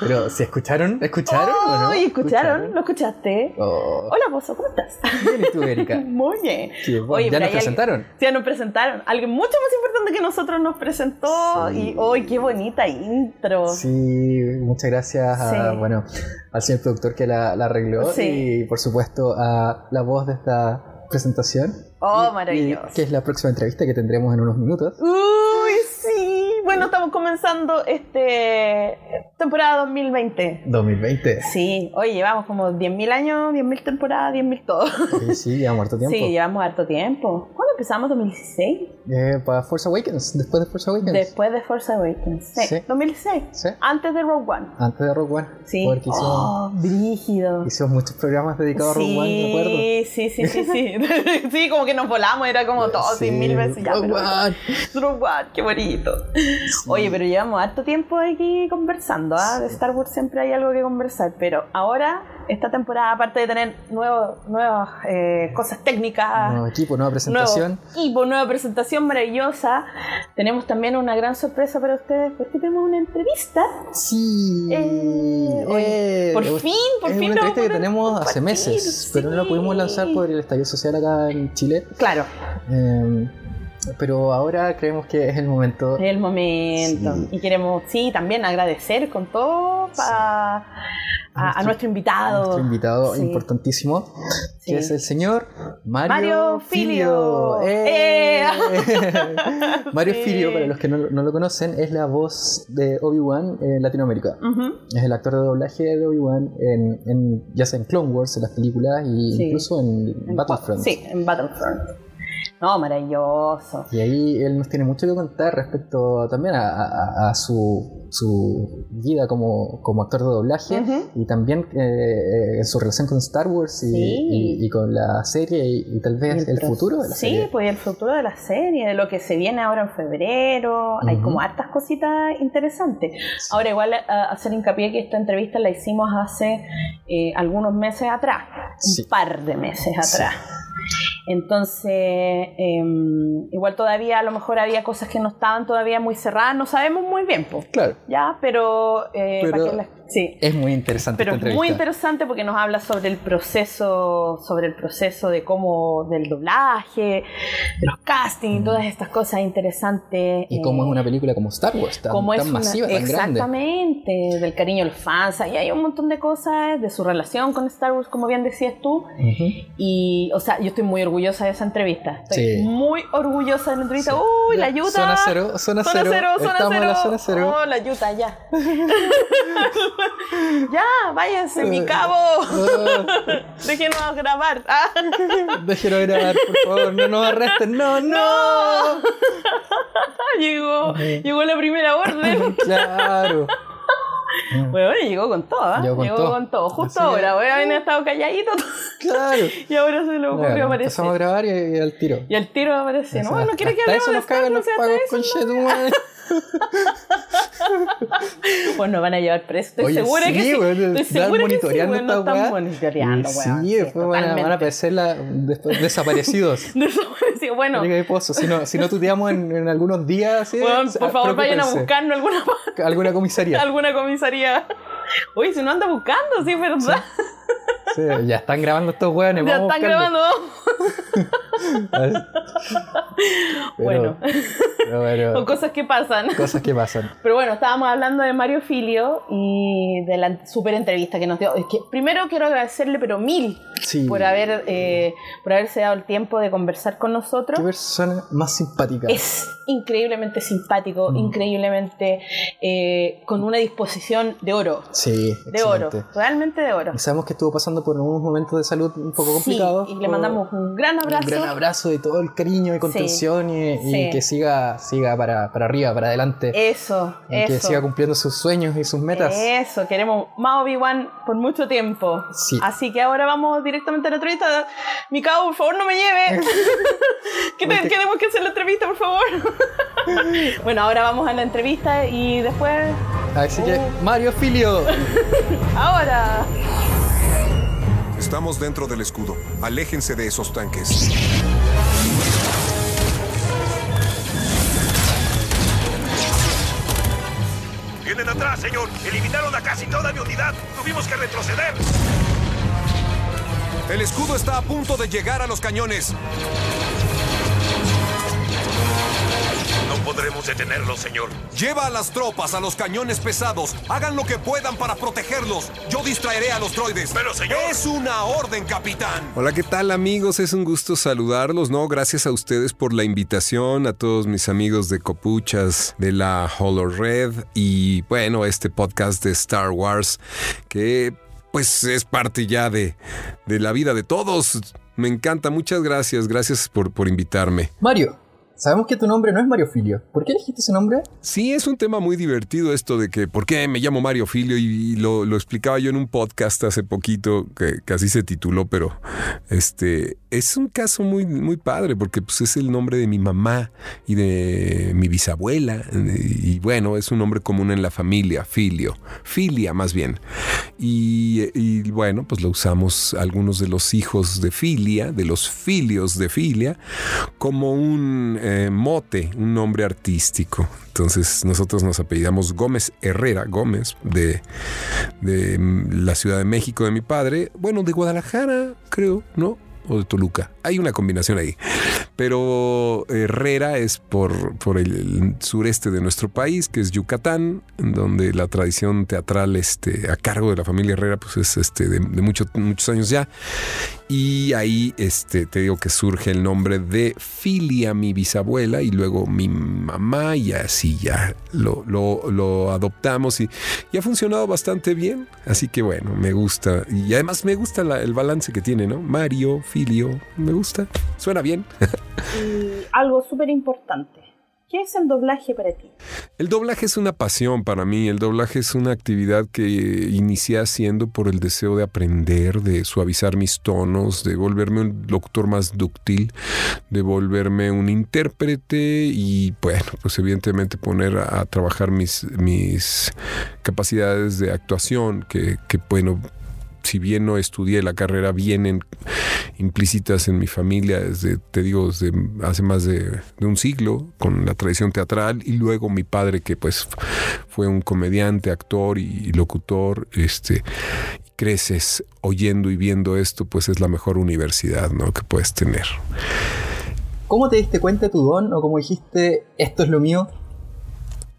Pero, ¿se escucharon? ¿Escucharon oh, o no? ¿Escucharon? ¿Lo escuchaste? Oh. Hola, Pozo, ¿cómo estás? Bien, ¿y tú, Erika? Muy bien. Bueno. ¿Ya nos presentaron? Alguien, sí, ya nos presentaron. Alguien mucho más importante que nosotros nos presentó. Sí. Y hoy, qué bonita intro. Sí, muchas gracias a, Sí. bueno, al señor productor que la, la arregló Sí. y, por supuesto, a la voz de esta presentación. Oh, Y- y maravilloso. que es la próxima entrevista que tendremos en unos minutos. Uy, sí. Bueno, estamos comenzando este temporada 2020. 2020. Sí, oye, llevamos como 10.000 años, 10.000 temporadas, 10.000 todo. Sí, sí, llevamos harto tiempo. Sí, llevamos harto tiempo. ¿Cuándo empezamos? ¿2016? Eh, para Force Awakens, después de Force Awakens. Después de Force Awakens. Sí, Sí. 2016. Sí. Antes de Rogue One. Antes de Rogue One. Sí. Porque hicimos, Oh, brígido. hicimos muchos programas dedicados a Rogue One, ¿de acuerdo? Sí, sí, sí, sí, sí. sí, como que nos volamos, era como todo, Sí. sí, mil veces ya. Rogue pero- One. Rogue One, qué bonito. Oye, pero llevamos harto tiempo aquí conversando, ¿ah? De Star Wars siempre hay algo que conversar, pero ahora, esta temporada, aparte de tener nuevos, nuevas eh, cosas técnicas, Nuevo equipo, nueva presentación. nuevo equipo, nueva presentación maravillosa, tenemos también una gran sorpresa para ustedes, porque tenemos una entrevista. Sí. Eh, oye, por fin, por es fin una entrevista que tenemos hace meses, pero no la pudimos lanzar por el estallido social acá en Chile. Claro, Eh, pero ahora creemos que es el momento. es el momento. Sí. Y queremos, sí, también agradecer con todo a, a Nuestro- nuestro invitado. Nuestro invitado Sí. importantísimo, que es el señor Mario, Mario Filio. Filio. ¡Eh! ¡Eh! Mario. Filio, para los que no, no lo conocen, es la voz de Obi-Wan en Latinoamérica. Es el actor de doblaje de Obi-Wan, en, en- ya sea en Clone Wars, en las películas, y Sí. incluso en, En Battlefront. Sí, en Battlefront. No, maravilloso. Y ahí él nos tiene mucho que contar respecto también a, a- a su, su vida como, como actor de doblaje y también eh, eh, su relación con Star Wars y, Sí. y- y con la serie y, y tal vez el, futuro de la sí, serie. pues el futuro de la serie, de lo que se viene ahora en febrero. Hay como hartas cositas interesantes. Ahora, igual a- hacer hincapié que esta entrevista la hicimos hace eh, algunos meses atrás, Sí. un par de meses Sí. atrás. Entonces, em, igual todavía a lo mejor había cosas que no estaban todavía muy cerradas, no sabemos muy bien, pues. Claro, Ya, pero, eh, Pero- ¿para qué la- sí. es muy interesante Pero esta es muy interesante porque nos habla sobre el proceso, sobre el proceso de cómo, del doblaje, de los castings, Mm. todas estas cosas interesantes. Y cómo eh, es una película como Star Wars, tan, cómo tan es una- masiva, tan grande. Exactamente, del cariño a los fans, y hay un montón de cosas, de su relación con Star Wars, como bien decías tú, y, o sea, yo estoy muy orgullosa de esa entrevista, estoy Sí. muy orgullosa de la entrevista, Sí. uy, la Utah, Zona cero, zona, Zona cero. cero, zona Estamos cero. en la zona cero. Oh, la Utah, ya. ya, váyanse, mi Eh. cabo. Oh, Déjenos grabar. Ah. déjenlo grabar, por favor, no nos arresten. No, no. ¡No! llegó, llegó la primera orden. Claro. Bueno, llegó con todo, ¿ah? Llegó Llegó, con todo. con todo. Justo Así ahora, voy a haber estado calladito Claro. y ahora se le ocurrió aparecer. empezamos a grabar y, y al tiro. Y al tiro aparece. No, no quiere que hablemos eso nos cagan los pagos eso, con no. Shetuman. Nos van a llevar preso. Estoy Oye, segura sí, que sí. Estoy que monitoreando esta están monitoreando, Sí, weón. van a, van a totalmente. aparecer la, después desaparecidos. Desaparecido. Bueno, si no, si no tuteamos en, en algunos días, ¿sí? weón, por favor vayan a buscarnos alguna parte. alguna comisaría. alguna comisaría. Si no anda buscando, sí, es verdad. Sí, ya están grabando estos weones. ya están grabando. Pero- Bueno, pero son cosas que pasan. cosas que pasan. Pero bueno, estábamos hablando de Mario Filio y de la super entrevista que nos dio. Es que primero quiero agradecerle, pero mil, Sí. por haber eh, por haberse dado el tiempo de conversar con nosotros. Qué persona más simpática. Es increíblemente simpático, Mm. increíblemente eh, con una disposición de oro. Sí, De oro, realmente de oro. Y sabemos que estuvo pasando por unos momentos de salud un poco complicados. y le mandamos un gran abrazo. Un gran abrazo de todo el cariño y contención y, que siga, siga para, para, arriba, para adelante. Eso, y Que siga cumpliendo sus sueños y sus metas. Eso, queremos más Obi-Wan por mucho tiempo. Sí. Así que ahora vamos directamente a la entrevista. Mikao, por favor, no me lleve. que tenemos que hacer la entrevista, por favor. bueno, ahora vamos a la entrevista y después. Así que, oh. Mario Filio. ahora. Estamos dentro del escudo. Aléjense de esos tanques. Vienen atrás, señor. Eliminaron a casi toda mi unidad. Tuvimos que retroceder. El escudo está a punto de llegar a los cañones. Podremos detenerlo, señor. Lleva a las tropas a los cañones pesados. Hagan lo que puedan para protegerlos. Yo distraeré a los droides. Pero, señor. Es una orden, capitán. Hola, ¿qué tal, amigos? Es un gusto saludarlos, ¿no? Gracias a ustedes por la invitación, a todos mis amigos de Copuchas, de la Holo Red y, bueno, este podcast de Star Wars que pues es parte ya de, de la vida de todos. Me encanta, muchas gracias, gracias por, por invitarme. Mario, Sabemos que tu nombre no es Mario Filio. ¿Por qué elegiste ese nombre? Sí, es un tema muy divertido esto de que por qué me llamo Mario Filio y, lo, explicaba yo en un podcast hace poquito que, así se tituló, pero este es un caso muy, muy padre porque pues, es el nombre de mi mamá y de mi bisabuela y bueno, es un nombre común en la familia, Filio, Filia más bien. Y bueno, pues lo usamos algunos de los hijos de Filia, de los filios de Filia, como un eh, mote, un nombre artístico. Entonces nosotros nos apellidamos Gómez Herrera, Gómez, de, de la Ciudad de México de mi padre, bueno, de Guadalajara, creo, ¿no? o de Toluca. Hay una combinación ahí. Pero Herrera es por, el sureste de nuestro país, que es Yucatán, donde la tradición teatral este, a cargo de la familia Herrera pues es este, de, muchos años ya. Y ahí este, te digo que surge el nombre de Filia, mi bisabuela, y luego mi mamá, y así ya lo, lo, adoptamos y, ha funcionado bastante bien. Así que bueno, me gusta. Y además me gusta el balance que tiene, ¿no? Mario, Filio, me gusta. Suena bien. y algo súper importante. ¿Qué es el doblaje para ti? El doblaje es una pasión para mí. El doblaje es una actividad que inicié haciendo por el deseo de aprender, de suavizar mis tonos, de volverme un locutor más dúctil, de volverme un intérprete y, bueno, pues evidentemente poner a, trabajar mis, mis capacidades de actuación, que, que bueno, si bien no estudié la carrera, vienen implícitas en mi familia desde, te digo, desde hace más de, un siglo, con la tradición teatral, y luego mi padre, que pues fue un comediante, actor y, locutor, este, creces oyendo y viendo esto, pues es la mejor universidad ¿no? que puedes tener. ¿Cómo te diste cuenta de tu don o cómo dijiste, esto es lo mío?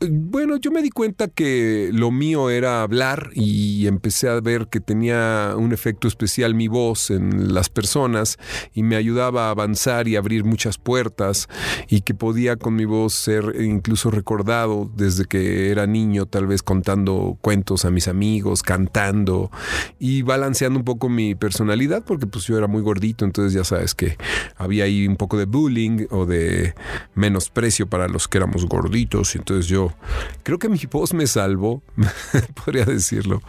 Bueno, yo me di cuenta que lo mío era hablar y empecé a ver que tenía un efecto especial mi voz en las personas y me ayudaba a avanzar y abrir muchas puertas y que podía con mi voz ser incluso recordado desde que era niño, tal vez contando cuentos a mis amigos, cantando y balanceando un poco mi personalidad porque pues yo era muy gordito, entonces ya sabes que había ahí un poco de bullying o de menosprecio para los que éramos gorditos y entonces yo creo que mi voz me salvó, podría decirlo.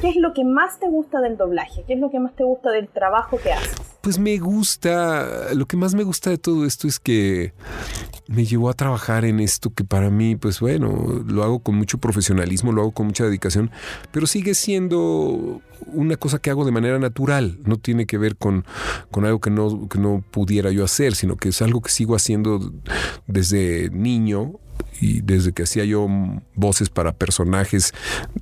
¿Qué es lo que más te gusta del doblaje? ¿Qué es lo que más te gusta del trabajo que haces? Pues me gusta, lo que más me gusta de todo esto es que me llevó a trabajar en esto que para mí, pues bueno, lo hago con mucho profesionalismo, lo hago con mucha dedicación, pero sigue siendo una cosa que hago de manera natural, no tiene que ver con, con algo que no, que no pudiera yo hacer, sino que es algo que sigo haciendo desde niño y desde que hacía yo voces para personajes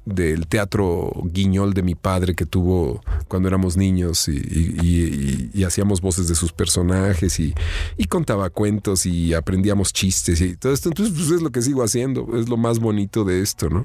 del teatro guiñol de mi padre que tuvo cuando éramos niños y, hacíamos voces de sus personajes y, contaba cuentos y aprendíamos chistes y todo esto. Entonces, pues es lo que sigo haciendo, es lo más bonito de esto, ¿no?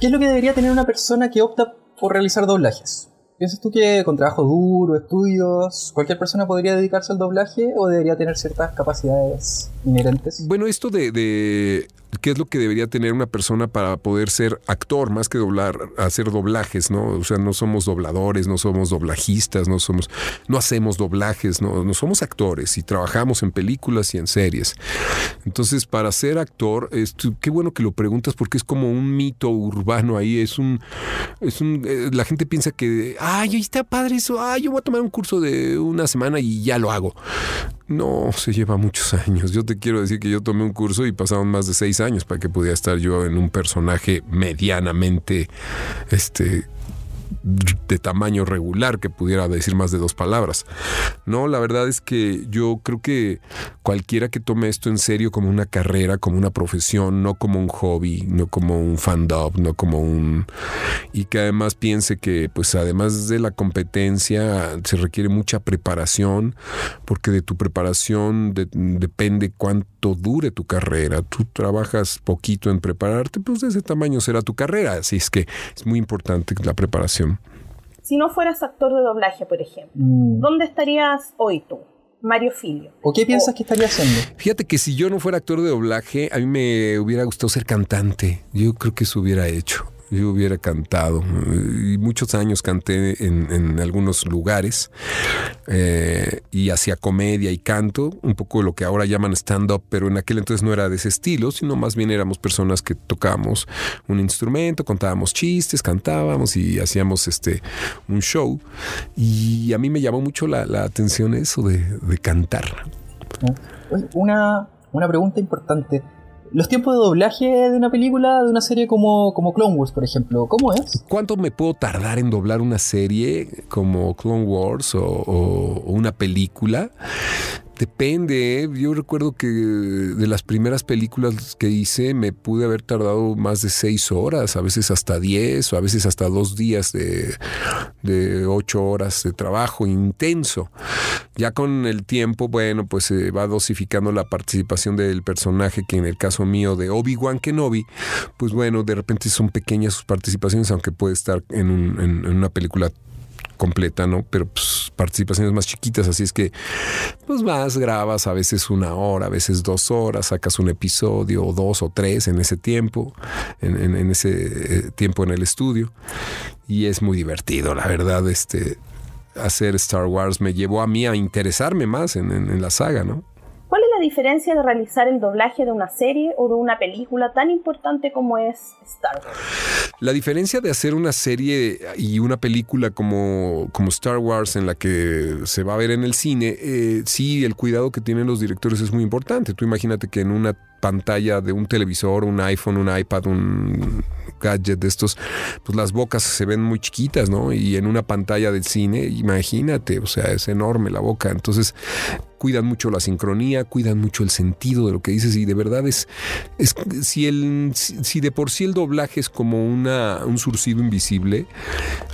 ¿Qué es lo que debería tener una persona que opta por realizar doblajes? ¿Piensas tú que con trabajo duro, estudios, cualquier persona podría dedicarse al doblaje o debería tener ciertas capacidades inherentes? Bueno, esto de, qué es lo que debería tener una persona para poder ser actor, más que doblar, hacer doblajes, ¿no? O sea, no somos dobladores, no somos doblajistas, no somos, no hacemos doblajes, no, no somos actores y trabajamos en películas y en series. Entonces, para ser actor, qué bueno que lo preguntas porque es como un mito urbano ahí, es un, es un, eh, la gente piensa que, ay, está padre eso, ay, yo voy a tomar un curso de una semana y ya lo hago. No, se lleva muchos años. Yo te quiero decir que yo tomé un curso y pasaron más de seis años para que pudiera estar yo en un personaje medianamente, este, de tamaño regular que pudiera decir más de dos palabras. No, la verdad es que yo creo que cualquiera que tome esto en serio como una carrera, como una profesión, no como un hobby, no como un fandom, no como un... y que además piense que pues además de la competencia se requiere mucha preparación, porque de tu preparación depende cuánto dure tu carrera. Tú trabajas poquito en prepararte, pues de ese tamaño será tu carrera. Así es que es muy importante la preparación si no fueras actor de doblaje, por ejemplo, mm. ¿dónde estarías hoy tú? Mario Filio. ¿O qué piensas que estaría haciendo? Fíjate que si yo no fuera actor de doblaje, a mí me hubiera gustado ser cantante. Yo creo que eso hubiera hecho yo hubiera cantado. Y muchos años canté en, algunos lugares eh, y hacía comedia y canto, un poco lo que ahora llaman stand-up, pero en aquel entonces no era de ese estilo, sino más bien éramos personas que tocábamos un instrumento, contábamos chistes, cantábamos y hacíamos este un show. Y a mí me llamó mucho la, atención eso de, de cantar. Una, una pregunta importante los tiempos de doblaje de una película, de una serie como, como Clone Wars, por ejemplo, ¿cómo es? ¿Cuánto me puedo tardar en doblar una serie como Clone Wars o una película? Depende, ¿eh? yo recuerdo que de las primeras películas que hice me pude haber tardado más de seis horas, a veces hasta diez o a veces hasta dos días de, ocho horas de trabajo intenso. Ya con el tiempo, bueno, pues se va dosificando la participación del personaje, que en el caso mío de Obi-Wan Kenobi, pues bueno, de repente son pequeñas sus participaciones, aunque puede estar en, un, en una película completa, ¿no? Pero pues, participaciones más chiquitas, así es que pues más grabas a veces una hora, a veces dos horas, sacas un episodio o dos o tres en ese tiempo, en, ese eh, tiempo en el estudio y es muy divertido, la verdad, este hacer Star Wars me llevó a mí a interesarme más en la saga, ¿no? Diferencia de realizar el doblaje de una serie o de una película tan importante como es Star Wars? La diferencia de hacer una serie y una película como, como Star Wars en la que se va a ver en el cine, eh, sí, el cuidado que tienen los directores es muy importante. Tú imagínate que en una pantalla de un televisor, un iPhone, un iPad, un gadget de estos, pues las bocas se ven muy chiquitas, ¿no? Y en una pantalla del cine, imagínate, o sea, es enorme la boca. Entonces, cuidan mucho la sincronía, cuidan mucho el sentido de lo que dices y de verdad es, si, de por sí el doblaje es como un surcido invisible,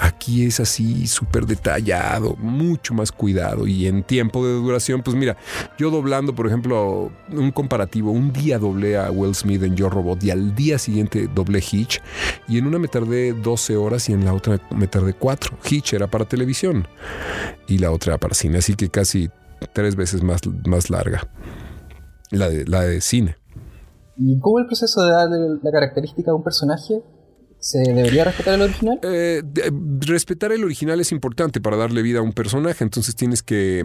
aquí es así súper detallado, mucho más cuidado y en tiempo de duración, pues mira, yo doblando, por ejemplo, un comparativo, un día doblé a Will Smith en Yo Robot y al día siguiente doblé Hitch y en una me tardé 12 horas y en la otra me tardé 4. Hitch era para televisión y la otra para cine, así que casi tres veces más, más larga, la de, la de cine. ¿Y cómo el proceso de darle la característica a un personaje? ¿Se debería respetar el original? Eh, respetar el original es importante para darle vida a un personaje, entonces tienes que,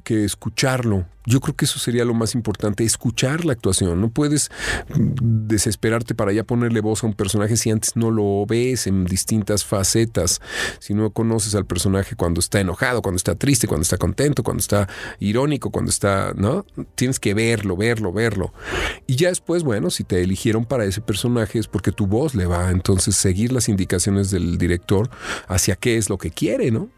que escucharlo, yo creo que eso sería lo más importante, escuchar la actuación. No puedes desesperarte para ya ponerle voz a un personaje si antes no lo ves en distintas facetas, si no conoces al personaje cuando está enojado, cuando está triste, cuando está contento, cuando está irónico, cuando está, ¿no? Tienes que verlo, verlo, verlo. Y ya después, bueno, si te eligieron para ese personaje es porque tu voz le va, entonces seguir las indicaciones del director hacia qué es lo que quiere, ¿no?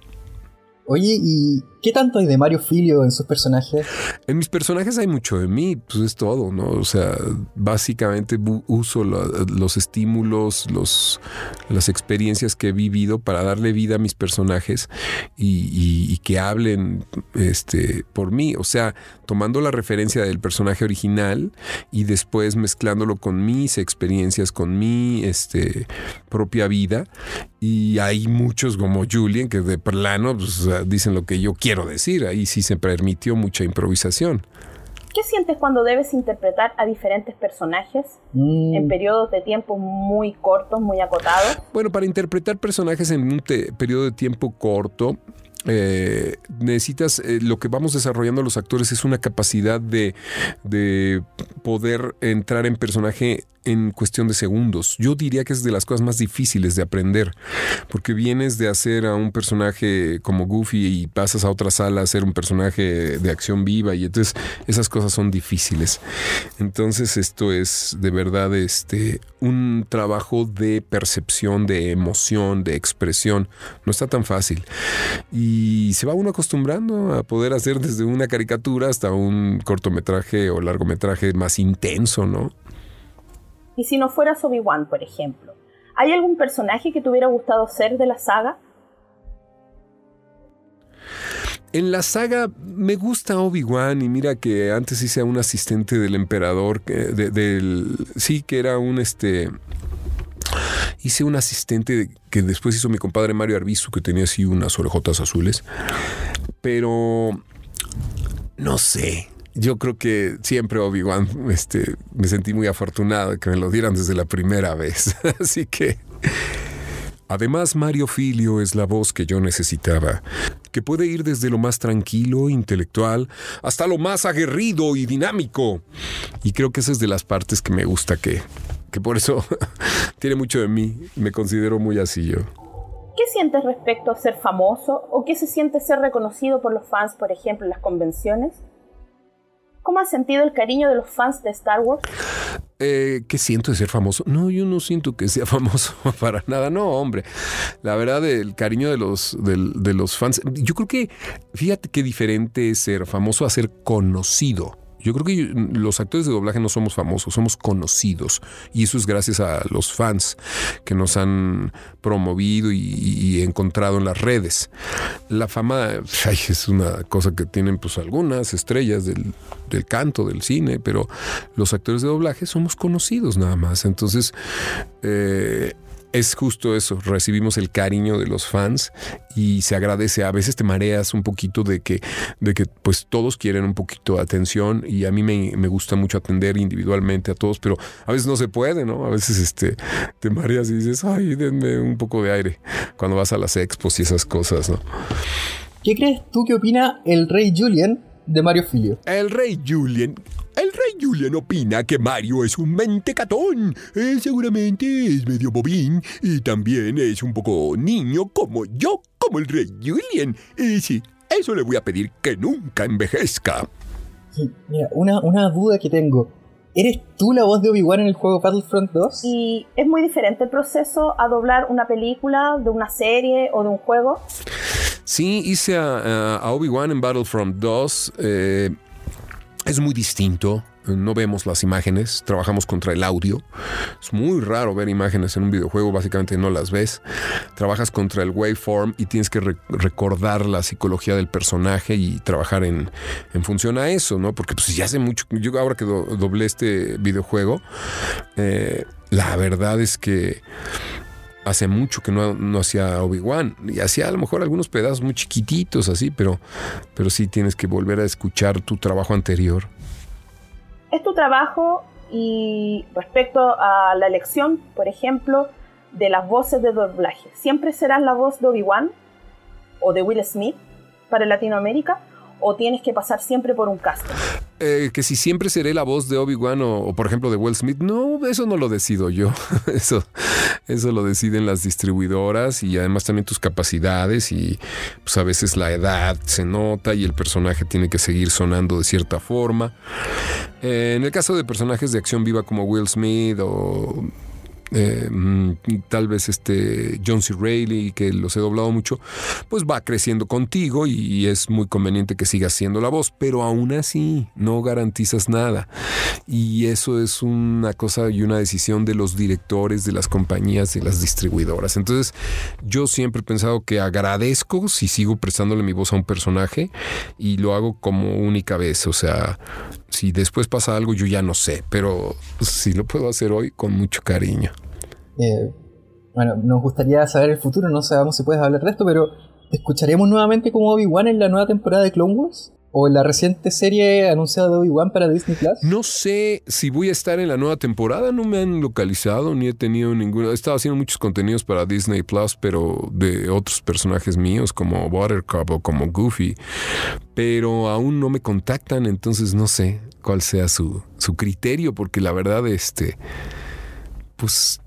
Oye, ¿y qué tanto hay de Mario Filio en sus personajes? En mis personajes hay mucho de mí, pues es todo, ¿no? O sea, básicamente uso los estímulos, los, las experiencias que he vivido para darle vida a mis personajes y, que hablen este, por mí. O sea, tomando la referencia del personaje original y después mezclándolo con mis experiencias, con mi este, propia vida. Y hay muchos como Julian que de plano pues, dicen lo que yo quiero decir. Ahí sí se permitió mucha improvisación. ¿Qué sientes cuando debes interpretar a diferentes personajes Mm, en periodos de tiempo muy cortos, muy acotados? Bueno, para interpretar personajes en un periodo de tiempo corto, eh, necesitas, eh, lo que vamos desarrollando los actores es una capacidad de, de poder entrar en personaje en cuestión de segundos. Yo diría que es de las cosas más difíciles de aprender, porque vienes de hacer a un personaje como Goofy y pasas a otra sala a ser un personaje de acción viva y entonces esas cosas son difíciles. Entonces esto es de verdad este un trabajo de percepción, de emoción, de expresión. No está tan fácil. Y se va uno acostumbrando a poder hacer desde una caricatura hasta un cortometraje o largometraje más intenso, ¿no? Y si no fueras Obi-Wan, por ejemplo, ¿hay algún personaje que te hubiera gustado ser de la saga? En la saga me gusta Obi-Wan y mira que antes hice a un asistente del emperador, de- del, sí, que era un este... Hice un asistente que después hizo mi compadre Mario Arbizu, que tenía así unas orejotas azules. Pero no sé. Yo creo que siempre Obi-Wan este, me sentí muy afortunado de que me lo dieran desde la primera vez. Así que Además, Mario Filio es la voz que yo necesitaba, que puede ir desde lo más tranquilo, intelectual, hasta lo más aguerrido y dinámico. Y creo que esa es de las partes que me gusta que, que por eso tiene mucho de mí. Me considero muy así yo. ¿Qué sientes respecto a ser famoso o qué se siente ser reconocido por los fans, por ejemplo, en las convenciones? ¿Cómo has sentido el cariño de los fans de Star Wars? Eh, ¿Qué siento de ser famoso? No, yo no siento que sea famoso para nada. No, hombre. La verdad, el cariño de los, del- de los fans. Yo creo que, fíjate qué diferente es ser famoso a ser conocido. Yo creo que los actores de doblaje no somos famosos, somos conocidos. Y eso es gracias a los fans que nos han promovido y, encontrado en las redes. La fama es una cosa que tienen pues algunas estrellas del, del canto, del cine, pero los actores de doblaje somos conocidos nada más. Entonces, eh, es justo eso, recibimos el cariño de los fans y se agradece. A veces te mareas un poquito de que, de que pues todos quieren un poquito de atención y a mí me, gusta mucho atender individualmente a todos, pero a veces no se puede, ¿no? A veces este, te mareas y dices, ay, denme un poco de aire cuando vas a las expos y esas cosas, ¿no? ¿Qué crees tú que opina el rey Julian de Mario Filio? El rey Julien. El rey Julian opina que Mario es un mentecatón. Él seguramente es medio bobín y también es un poco niño como yo, como el rey Julian. Y sí, eso le voy a pedir que nunca envejezca. Sí, mira, una, una duda que tengo. ¿Eres tú la voz de Obi-Wan en el juego Battlefront 2? ¿Y es muy diferente el proceso a doblar una película, de una serie o de un juego? Sí, hice a, Obi-Wan en Battlefront 2. eh, es muy distinto. No vemos las imágenes, trabajamos contra el audio. Es muy raro ver imágenes en un videojuego, básicamente no las ves. Trabajas contra el waveform y tienes que re- recordar la psicología del personaje y trabajar en, en función a eso, ¿no? Porque pues ya hace mucho, yo ahora que do- doblé este videojuego, eh, la verdad es que hace mucho que no, no hacía Obi-Wan y hacía a lo mejor algunos pedazos muy chiquititos así, pero, pero sí tienes que volver a escuchar tu trabajo anterior. Es tu trabajo y respecto a la elección, por ejemplo, de las voces de doblaje, ¿siempre serás la voz de Obi-Wan o de Will Smith para Latinoamérica? ¿O tienes que pasar siempre por un casting? Eh, que si siempre seré la voz de Obi-Wan o, o, por ejemplo de Will Smith, no, eso no lo decido yo. Eso, eso lo deciden las distribuidoras y además también tus capacidades y pues a veces la edad se nota y el personaje tiene que seguir sonando de cierta forma. Eh, en el caso de personajes de acción viva como Will Smith o eh, mm, tal vez este John C. Reilly, que los he doblado mucho, pues va creciendo contigo y, y, es muy conveniente que sigas siendo la voz, pero aún así no garantizas nada. Y eso es una cosa y una decisión de los directores, de las compañías, de las distribuidoras. Entonces, yo siempre he pensado que agradezco si sigo prestándole mi voz a un personaje y lo hago como única vez. O sea, si después pasa algo, yo ya no sé, pero si lo puedo hacer hoy, con mucho cariño. Eh, bueno, nos gustaría saber el futuro, no sabemos si puedes hablar de esto, pero ¿te escucharemos nuevamente como Obi-Wan en la nueva temporada de Clone Wars? O en la reciente serie anunciada de Obi-Wan para Disney Plus? No sé si voy a estar en la nueva temporada, no me han localizado ni he tenido ninguno. He estado haciendo muchos contenidos para Disney Plus, pero de otros personajes míos como Buttercup o como Goofy, pero aún no me contactan, entonces no sé cuál sea su, su criterio, porque la verdad, este, pues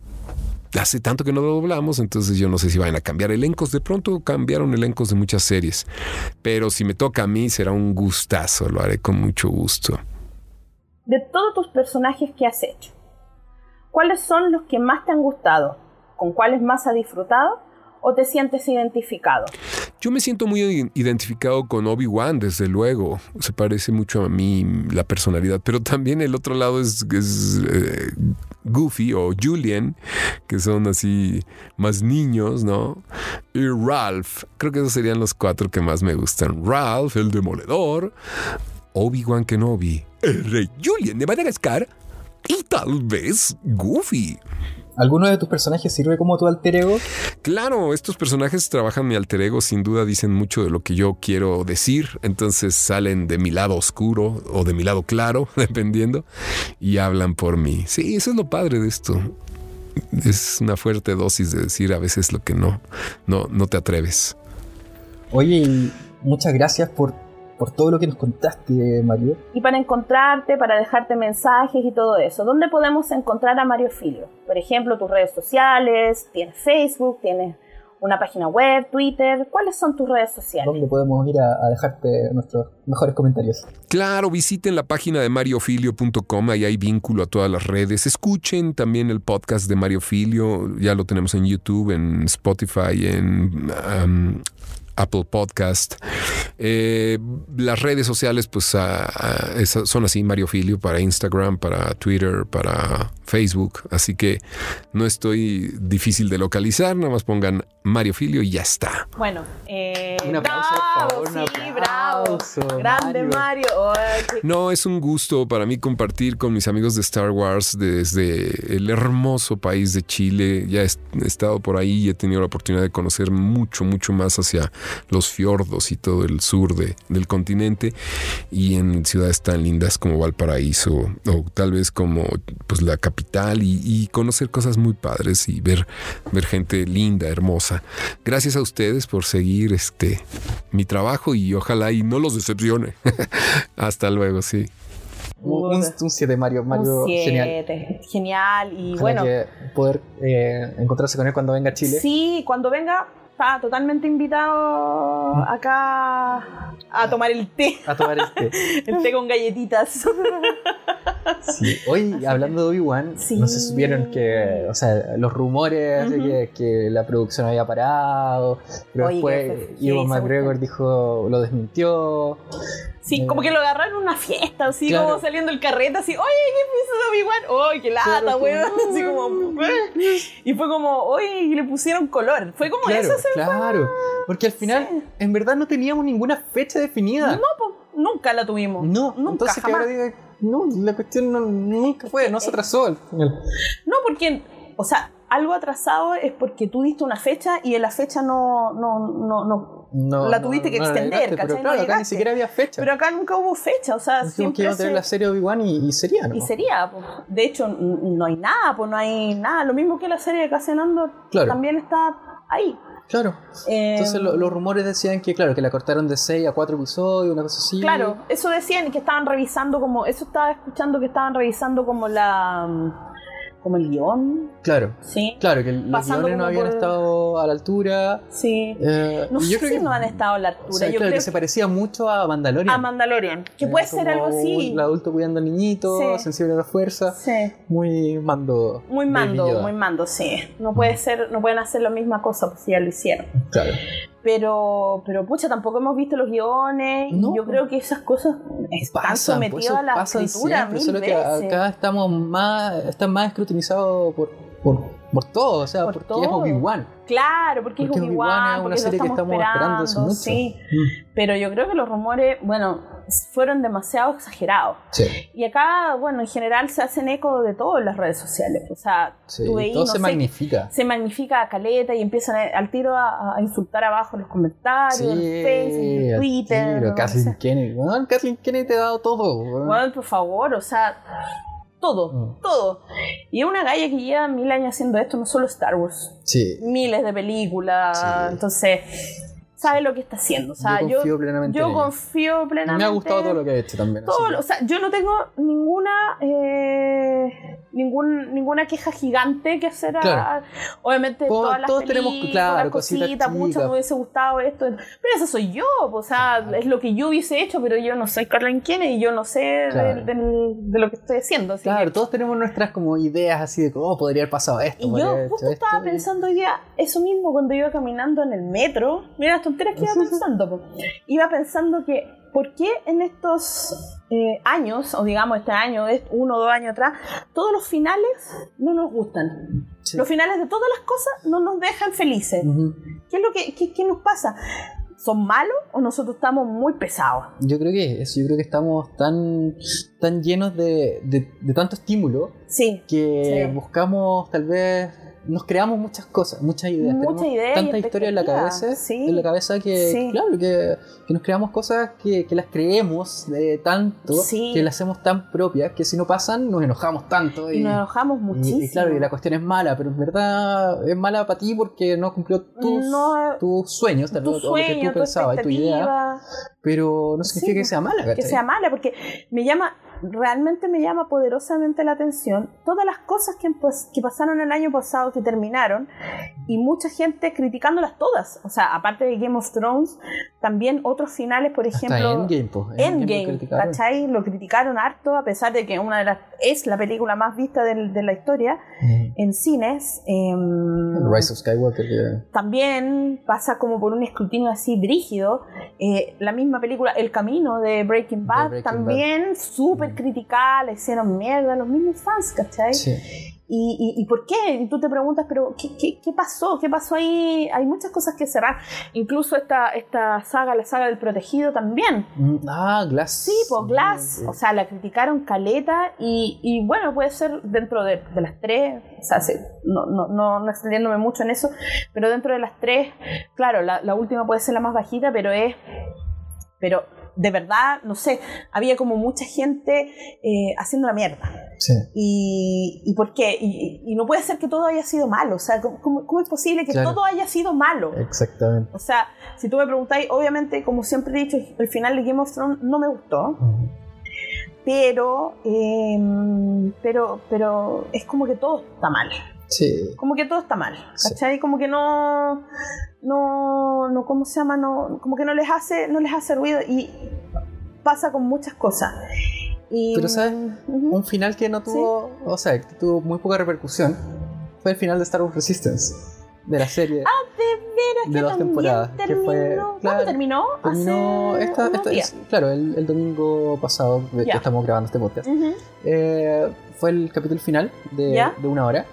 hace tanto que no lo doblamos, entonces yo no sé si van a cambiar elencos. De pronto cambiaron elencos de muchas series, pero si me toca a mí será un gustazo, lo haré con mucho gusto. De todos tus personajes que has hecho, ¿cuáles son los que más te han gustado? ¿Con cuáles más has disfrutado? ¿O te sientes identificado? Yo me siento muy identificado con Obi-Wan, desde luego. Se parece mucho a mí la personalidad, pero también el otro lado es, es eh, Goofy o Julian, que son así más niños, ¿no? Y Ralph. Creo que esos serían los cuatro que más me gustan. Ralph, el demoledor. Obi-Wan Kenobi, el rey Julian de Madagascar. Y tal vez Goofy. ¿Alguno de tus personajes sirve como tu alter ego? Claro, estos personajes trabajan mi alter ego, sin duda dicen mucho de lo que yo quiero decir, entonces salen de mi lado oscuro o de mi lado claro, dependiendo, y hablan por mí. Sí, eso es lo padre de esto. Es una fuerte dosis de decir a veces lo que no, no, no te atreves. Oye, muchas gracias por por todo lo que nos contaste, Mario. Y para encontrarte, para dejarte mensajes y todo eso, ¿dónde podemos encontrar a Mario Filio? Por ejemplo, tus redes sociales, tienes Facebook, tienes una página web, Twitter. ¿Cuáles son tus redes sociales? ¿Dónde podemos ir a, dejarte nuestros mejores comentarios? Claro, visiten la página de mariofilio.com, ahí hay vínculo a todas las redes. Escuchen también el podcast de Mario Filio, ya lo tenemos en YouTube, en Spotify, en um, Apple Podcast. Eh, las redes sociales, pues son así, Mario Filio para Instagram, para Twitter, para Facebook. Así que no estoy difícil de localizar, nada más pongan Mario Filio y ya está. Bueno, eh, un aplauso, por favor, sí, bravo. Grande Mario. No, es un gusto para mí compartir con mis amigos de Star Wars desde el hermoso país de Chile. Ya he estado por ahí y he tenido la oportunidad de conocer mucho, mucho más hacia los fiordos y todo el sur de, del continente y en ciudades tan lindas como Valparaíso o tal vez como pues la capital y, conocer cosas muy padres y ver, ver gente linda, hermosa. Gracias a ustedes por seguir este mi trabajo y ojalá y no los decepcione. Hasta luego, sí. Un 7 Mario, Mario genial. Genial y bueno. poder eh, encontrarse con él cuando venga a Chile. Sí, cuando venga está totalmente invitado acá a tomar el té. A tomar el té. el té con galletitas. Sí. Hoy, hablando de Obi-Wan, no se supieron que, o sea, los rumores de que, la producción había parado, pero después Ivo McGregor dijo, lo desmintió. Sí, como que lo agarraron en una fiesta, así como saliendo el carrete, así, oye, ¿qué de Obi-Wan? ¡Ay, qué lata, weón! Así como, y fue como, oye, y le pusieron color. Fue como eso, se Claro, porque al final, en verdad, no teníamos ninguna fecha definida. No, pues, nunca la tuvimos. No, nunca, entonces jamás. que ahora diga, no, la cuestión nunca fue, no se atrasó al final. No, porque, o sea, algo atrasado es porque tú diste una fecha y en la fecha no, no, no, no, la tuviste que extender, llegaste, Pero claro, acá ni siquiera había fecha. Pero acá nunca hubo fecha, o sea, siempre que iba a tener la serie Obi-Wan y, sería, ¿no? Y sería, pues. De hecho, no hay nada, pues no hay nada. Lo mismo que la serie de Cassian Andor también está ahí. Claro. Entonces los rumores decían que, claro, que la cortaron de 6 a 4 episodios, una cosa así. Claro, eso decían y que estaban revisando como, eso estaba escuchando que estaban revisando como la como el guion. Claro. Sí. Claro, que los guiones no habían estado a la altura. Sí. Eh, no sé creo si que, no han estado a la altura. yo creo que, se parecía mucho a Mandalorian. A Mandalorian. Que puede ser algo así. El adulto cuidando al niñito, sensible a la fuerza. Sí. Muy mando. Muy mando, muy mando, sí. No puede ser, no pueden hacer la misma cosa pues si ya lo hicieron. Claro. Pero, pero pucha, tampoco hemos visto los guiones. Y yo creo que esas cosas están pasan, sometidas a la escritura siempre, solo que acá estamos más, están más escrutinizados por, por por todo, o sea, porque es Obi-Wan. Claro, porque, es Obi-Wan, es una serie que estamos esperando, hace mucho. Sí, mm. pero yo creo que los rumores, bueno, fueron demasiado exagerados. Sí. Y acá, bueno, en general se hacen eco de todo en las redes sociales. O sea, sí, todo se magnifica. Se magnifica a caleta y empiezan al tiro a, insultar abajo en los comentarios, en Facebook, en Twitter. Pero Kathleen Kennedy, bueno, Kathleen Kennedy te ha dado todo. Bueno, por favor, o sea todo, mm. todo. Y es una galla que lleva mil años haciendo esto, no solo Star Wars. Sí. Miles de películas. Entonces, sabe lo que está haciendo. O sea, yo confío plenamente. Yo confío plenamente. Me ha gustado todo lo que ha hecho también. Todo, o sea, yo no tengo ninguna eh, ningún, ninguna queja gigante que hacer. obviamente, todas las todos tenemos claro, cositas, muchas me hubiese gustado esto. Pero eso soy yo. O sea, es lo que yo hubiese hecho, pero yo no soy Carla Kennedy y yo no sé de, lo que estoy haciendo. claro, todos tenemos nuestras como ideas así de cómo podría haber pasado esto. Y yo justo estaba pensando hoy día eso mismo cuando iba caminando en el metro. Mira, tonteras que iba pensando. Iba pensando que, ¿por qué en estos eh, años, o digamos este año, uno o dos años atrás, todos los finales no nos gustan? Los finales de todas las cosas no nos dejan felices. ¿Qué es lo que qué, nos pasa? ¿Son malos o nosotros estamos muy pesados? Yo creo que eso, yo creo que estamos tan, tan llenos de, de, tanto estímulo sí, que buscamos tal vez nos creamos muchas cosas, muchas ideas. Mucha idea tanta historia en la cabeza, en la cabeza que, claro, que, que, nos creamos cosas que, que las creemos de tanto, que las hacemos tan propias, que si no pasan nos enojamos tanto. Y, nos enojamos muchísimo. Y, claro, y la cuestión es mala, pero en verdad es mala para ti porque no cumplió tus, tus sueños, tu lo, que tú pensabas, tu idea. Pero no significa que sea mala. Que sea mala, porque me llama realmente me llama poderosamente la atención todas las cosas que, pues, que pasaron el año pasado, que terminaron, y mucha gente criticándolas todas. O sea, aparte de Game of Thrones, también otros finales, por ejemplo... Endgame, Endgame, ¿cachai? Lo criticaron harto, a pesar de que una de las es la película más vista de, de la historia en cines. Eh, Rise of Skywalker. También pasa como por un escrutinio así brígido. Eh, la misma película El Camino de Breaking Bad, también súper criticada, le hicieron mierda a los mismos fans, ¿cachai? Sí. ¿Y, y, por qué? Y tú te preguntas, pero ¿qué, ¿qué, qué, pasó? ¿Qué pasó ahí? Hay muchas cosas que cerrar. Incluso esta, esta saga, la saga del protegido también. Mm, ah, Glass. Sí, pues Glass. O sea, la criticaron caleta y, y bueno, puede ser dentro de, de las tres, o sea, no, no, no, no, extendiéndome mucho en eso, pero dentro de las tres, claro, la, la última puede ser la más bajita, pero es... Pero de verdad, no sé, había como mucha gente eh, haciendo la mierda. Sí. Y, y, por qué? Y, no puede ser que todo haya sido malo. O sea, ¿cómo, cómo es posible que todo haya sido malo? Exactamente. O sea, si tú me preguntáis, obviamente, como siempre he dicho, el final de Game of Thrones no me gustó. Pero, eh, pero, pero es como que todo está mal. Sí. Como que todo está mal, ¿cachai? Como que no, no, no, ¿cómo se llama? No, como que no les hace, no les hace ruido y pasa con muchas cosas. Y, Pero, ¿sabes? Un final que no tuvo, o sea, que tuvo muy poca repercusión fue el final de Star Wars Resistance, de la serie. Ah, de veras, de dos temporadas. Terminó. Que fue, ¿Cuándo terminó? Terminó esta, esta claro, el, domingo pasado de que estamos grabando este podcast. eh, fue el capítulo final de, de una hora,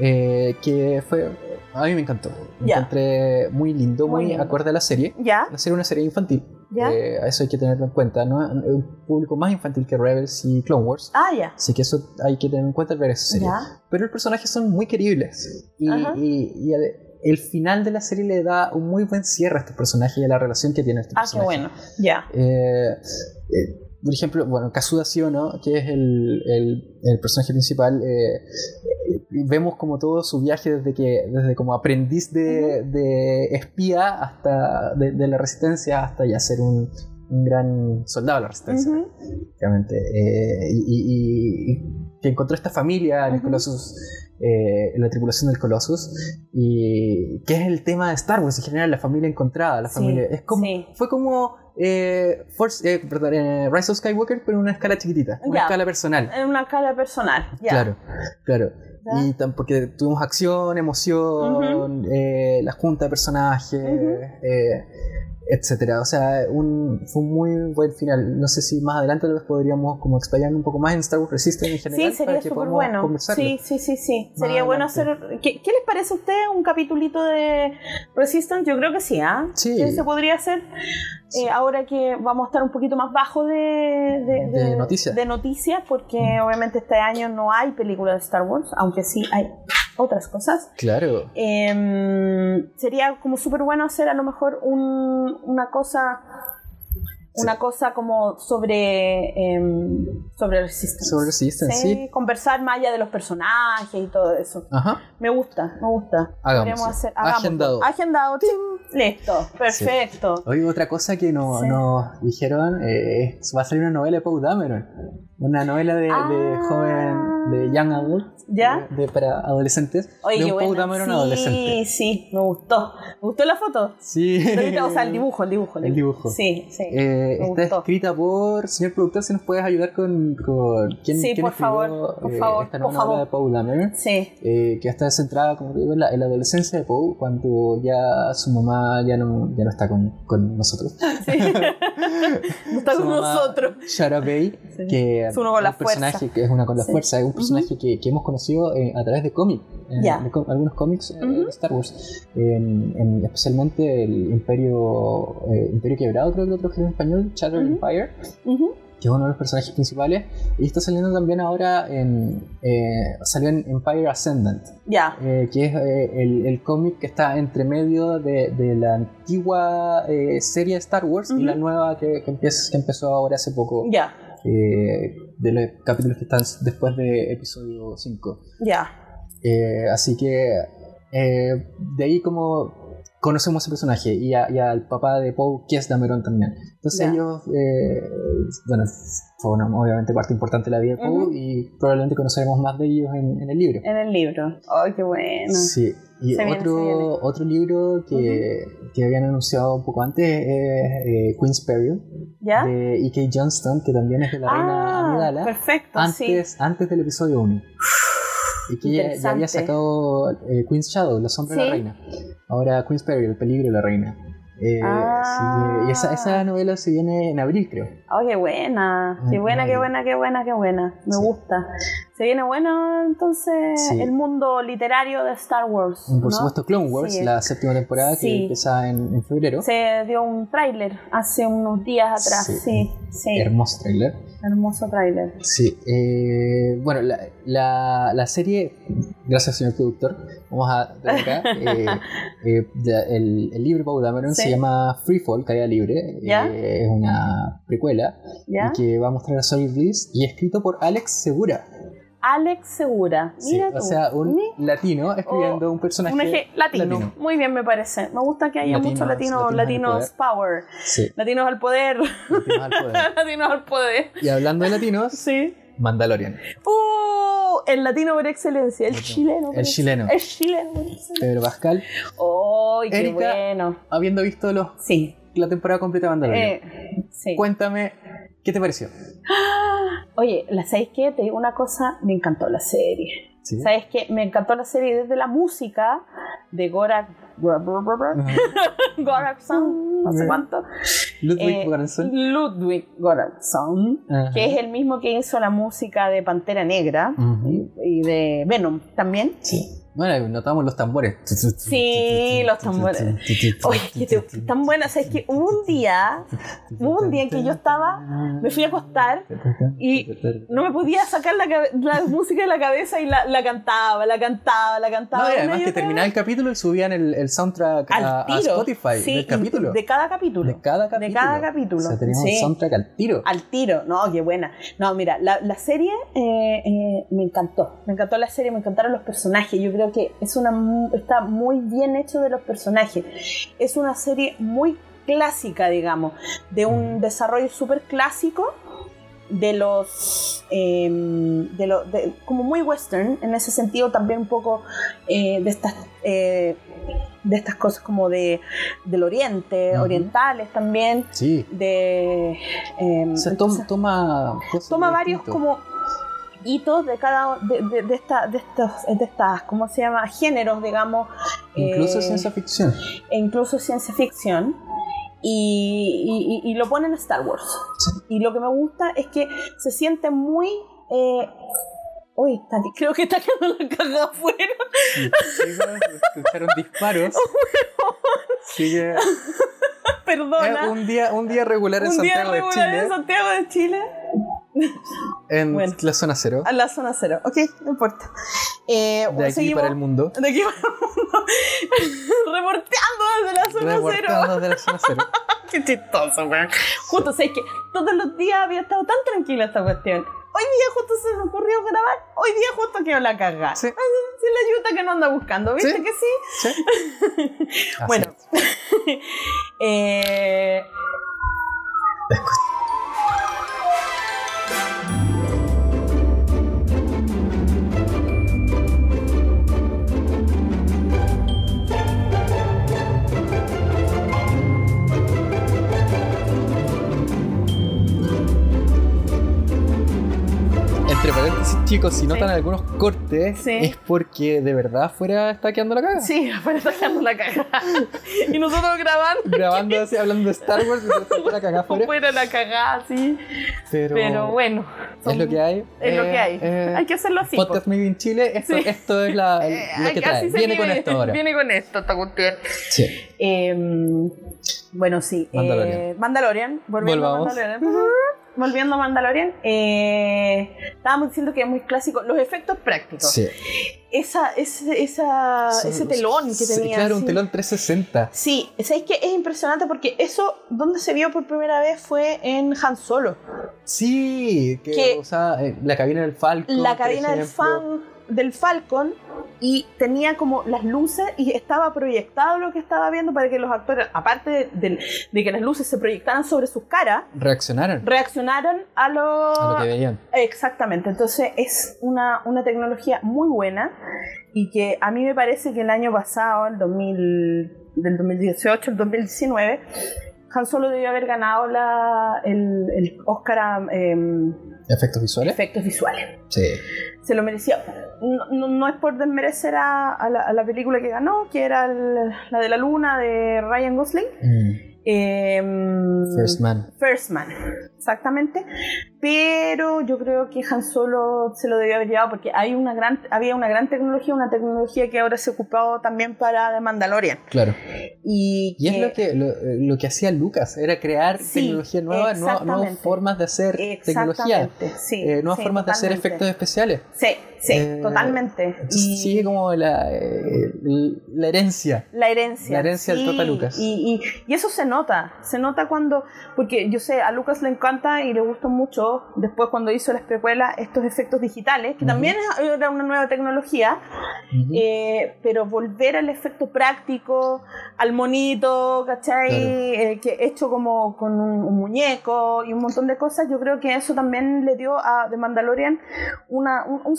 eh, que fue... A mí me encantó. Me encontré muy lindo, muy, acorde a la serie. La serie es una serie infantil. Eh, eso hay que tenerlo en cuenta. ¿no? Un público más infantil que Rebels y Clone Wars. Ah, ya. Así que eso hay que tener en cuenta al ver esa serie. Pero los personajes son muy queribles. Y, y, el final de la serie le da un muy buen cierre a estos personajes y a la relación que tienen estos ah, personajes. Ah, qué bueno. Ya. Eh, eh, por ejemplo, bueno, Kazuda Siono, que es el, el, personaje principal, eh, vemos como todo su viaje desde que desde como aprendiz de, de espía hasta de, la resistencia hasta ya ser un, un gran soldado de la resistencia, eh, y, que encontró esta familia en el Colossus, eh, en la tripulación del Colossus, y que es el tema de Star Wars en general, la familia encontrada, la familia, es como, fue como eh, Force, eh, perdón, eh, Rise of Skywalker, pero en una escala chiquitita, una escala personal. En una escala personal, ya. Claro, claro. Y porque tuvimos acción, emoción, la junta de personajes, etcétera. O sea, un, fue un muy buen final. No sé si más adelante tal vez podríamos como explayar un poco más en Star Wars Resistance en general. Sí, sería súper bueno. Sí, sí, sí, sí. sería bueno hacer... ¿Qué, les parece a usted un capitulito de Resistance? Yo creo que sí, ¿ah? Sí. se podría hacer? Eh, ahora que vamos a estar un poquito más bajo de, de, noticias. de noticias, porque mm. obviamente este año no hay película de Star Wars, aunque sí hay otras cosas. Claro. Em, sería como súper bueno hacer a lo mejor un, una cosa una cosa como sobre em, sobre Resistance. Sobre Resistance, sí, Conversar más allá de los personajes y todo eso. Ajá. Me gusta, me gusta. Hagamos. Hacer, Agendado. Agendado, listo, perfecto. Oye, otra cosa que nos dijeron, eh, va a salir una novela de Paul Dameron. Una novela de, de ah. joven, de Young Adult ¿Ya? De, para adolescentes. Oye, de un bueno. sí, adolescente. Sí, me gustó. ¿Me gustó la foto? Sí. O sea, el dibujo, el dibujo. El dibujo. Sí, sí. Eh, está escrita por, señor productor, si nos puedes ayudar con, con quién, sí, por favor, por eh, favor, esta nueva novela de Paul Dameron. Sí. Eh, que está centrada, como digo, en la, en la, adolescencia de Paul, cuando ya su mamá ya no, ya no está con, con nosotros. Sí. no está con nosotros. Shara Bay, que es uno con la personaje que es una con la fuerza, un personaje que, que hemos conocido a través de cómics, algunos cómics de Star Wars, especialmente el Imperio eh, Imperio Quebrado, creo que lo trajeron en español, Shattered Empire. que es uno de los personajes principales, y está saliendo también ahora en. Eh, salió en Empire Ascendant, ya eh, que es el, el cómic que está entre medio de, de la antigua serie Star Wars y la nueva que, que, empieza, que empezó ahora hace poco. Ya. De los capítulos que están después de episodio 5. Ya. Eh, así que eh, de ahí como conocemos ese personaje y, al papá de Poe, que es Dameron también. Entonces ellos, eh, bueno, fue obviamente parte importante de la vida de Poe y probablemente conoceremos más de ellos en, el libro. En el libro. ¡Ay, qué bueno! Sí. Y otro, otro libro que, que, habían anunciado un poco antes es Queen's Peril de E.K. Johnston, que también es de la reina ah, Amidala. Perfecto, antes, antes del episodio 1. Y que ya, había sacado eh, Queen's Shadow, La Sombra de la Reina. Ahora Queen's Peril, El Peligro de la Reina. Eh, ah. y esa, esa, novela se viene en abril, creo. Oh, qué buena, qué buena, qué buena, qué buena, qué buena. Me gusta. Se viene bueno entonces el mundo literario de Star Wars. Por supuesto, Clone Wars, la séptima temporada que empieza en, en, febrero. Se dio un tráiler hace unos días atrás, sí. sí. Hermoso tráiler. Hermoso tráiler. Sí. Eh, bueno, la, la, la, serie, gracias señor productor, vamos a ver acá. Eh, eh, el, el, libro Pau Dameron se llama Freefall, Caída Libre. es una precuela y que va a mostrar a Solid Bliss y escrito por Alex Segura. Alex Segura. Mira O sea, un latino escribiendo un personaje. Un eje latino. Muy bien, me parece. Me gusta que haya muchos latinos, latinos, power. Latinos al poder. Latinos al poder. latinos al poder. Y hablando de latinos, sí. Mandalorian. ¡Uh! El latino por excelencia, el chileno. el chileno. El chileno. Pedro Pascal. ¡Oh, qué bueno! Habiendo visto los, sí. la temporada completa de Mandalorian. Eh, sí. Cuéntame ¿Qué te pareció? Oye, ¿sabes qué? Te digo una cosa, me encantó la serie. ¿Sabes qué? Me encantó la serie desde la música de Gorak. Goraksson, no sé cuánto. Ludwig eh, Ludwig Goraksson, que es el mismo que hizo la música de Pantera Negra y de Venom también. Sí. Bueno, notamos los tambores. Sí, los tambores. Oye, que tan buenas. Es que hubo un día, hubo un día en que yo estaba, me fui a acostar y no me podía sacar la, la música de la cabeza y la, la, cantaba, la cantaba, la cantaba. No, y además que terminaba el capítulo y subían el, el soundtrack a, Spotify del capítulo. De cada capítulo. De cada capítulo. De cada capítulo. O sea, teníamos el soundtrack al tiro. Al tiro, no, qué buena. No, mira, la, la serie eh, eh, me encantó. Me encantó la serie, me encantaron los personajes. Yo creo que es una, está muy bien hecho de los personajes. Es una serie muy clásica, digamos, de un desarrollo súper clásico de los em, de lo, como muy western en ese sentido también un poco eh, de estas eh, de estas cosas como de del oriente orientales también sí. de em, toma toma varios como hitos de cada de, de, de, esta, de estos de estas cómo se llama géneros digamos incluso eh, ciencia ficción. e incluso ciencia ficción. Y, y, lo ponen en Star Wars. Y lo que me gusta es que se siente muy... Eh, Uy, creo que está quedando la caga afuera. Escucharon disparos. Sigue. Perdona. Eh, un, día, un día regular en un Santiago día regular de Chile. en Santiago de Chile. En la zona cero. En la zona cero, ok, no importa. Eh, de aquí para el mundo. De aquí para el mundo. Reporteando desde la zona Reporteando cero. desde la zona cero. Qué chistoso, weón. Justo, sé que todos los días había estado tan tranquila esta cuestión. Hoy día justo se me ocurrió grabar, hoy día justo quiero la carga. Sí. Si la ayuda que no anda buscando, ¿viste que sí? Sí. bueno. eh... chicos, si notan algunos cortes, es porque de verdad afuera está quedando la caga. Sí, afuera está quedando la caga. y nosotros grabando. Grabando así, hablando de Star Wars, y la caga afuera. Afuera la cagada, sí. Pero, bueno. es lo que hay. Es lo que eh, hay. Eh, hay que hacerlo así. Podcast Made in Chile, esto, esto es la, eh, lo que trae. Viene con esto ahora. Viene con esto, esta cuestión. Sí. Em, bueno, sí. Mandalorian. Mandalorian. Volviendo a Mandalorian volviendo a Mandalorian, eh, estábamos diciendo que es muy clásico. Los efectos prácticos. Sí. Esa, ese, esa, ese telón que tenía. Claro, un telón 360. Sí, ¿sabéis que es impresionante? Porque eso, donde se vio por primera vez fue en Han Solo. Sí, que, o sea, eh, la cabina del Falcon. La cabina del, fan, del Falcon y tenía como las luces y estaba proyectado lo que estaba viendo para que los actores, aparte de, que las luces se proyectaran sobre sus caras, reaccionaran. Reaccionaran a lo, a lo que veían. Exactamente, entonces es una, una tecnología muy buena y que a mí me parece que el año pasado, el 2000, del 2018 al 2019, Han Solo debió haber ganado la, el, el Oscar em, ¿Efectos visuales? Efectos visuales. Sí. Se lo merecía. No, no es por desmerecer a, a, la, a, la, película que ganó, que era la de la luna de Ryan Gosling. Mm. Em, First Man. First Man, exactamente. Pero yo creo que Han Solo se lo debió haber llevado porque hay una gran, había una gran tecnología, una tecnología que ahora se ha ocupado también para The Mandalorian. Claro. Y, es lo que, lo, que hacía Lucas, era crear tecnología nueva, nuevas, formas de hacer tecnología, sí, eh, nuevas formas de hacer efectos especiales. Sí, Sí, eh, totalmente. Y sigue como la, eh, la herencia. La herencia. La herencia del Tota Lucas. Y, y, eso se nota. Se nota cuando. Porque yo sé, a Lucas le encanta y le gustó mucho después cuando hizo las precuelas estos efectos digitales, que también era una nueva tecnología. Eh, pero volver al efecto práctico, al monito, ¿cachai? que hecho como con un, muñeco y un montón de cosas, yo creo que eso también le dio a The Mandalorian una, un, un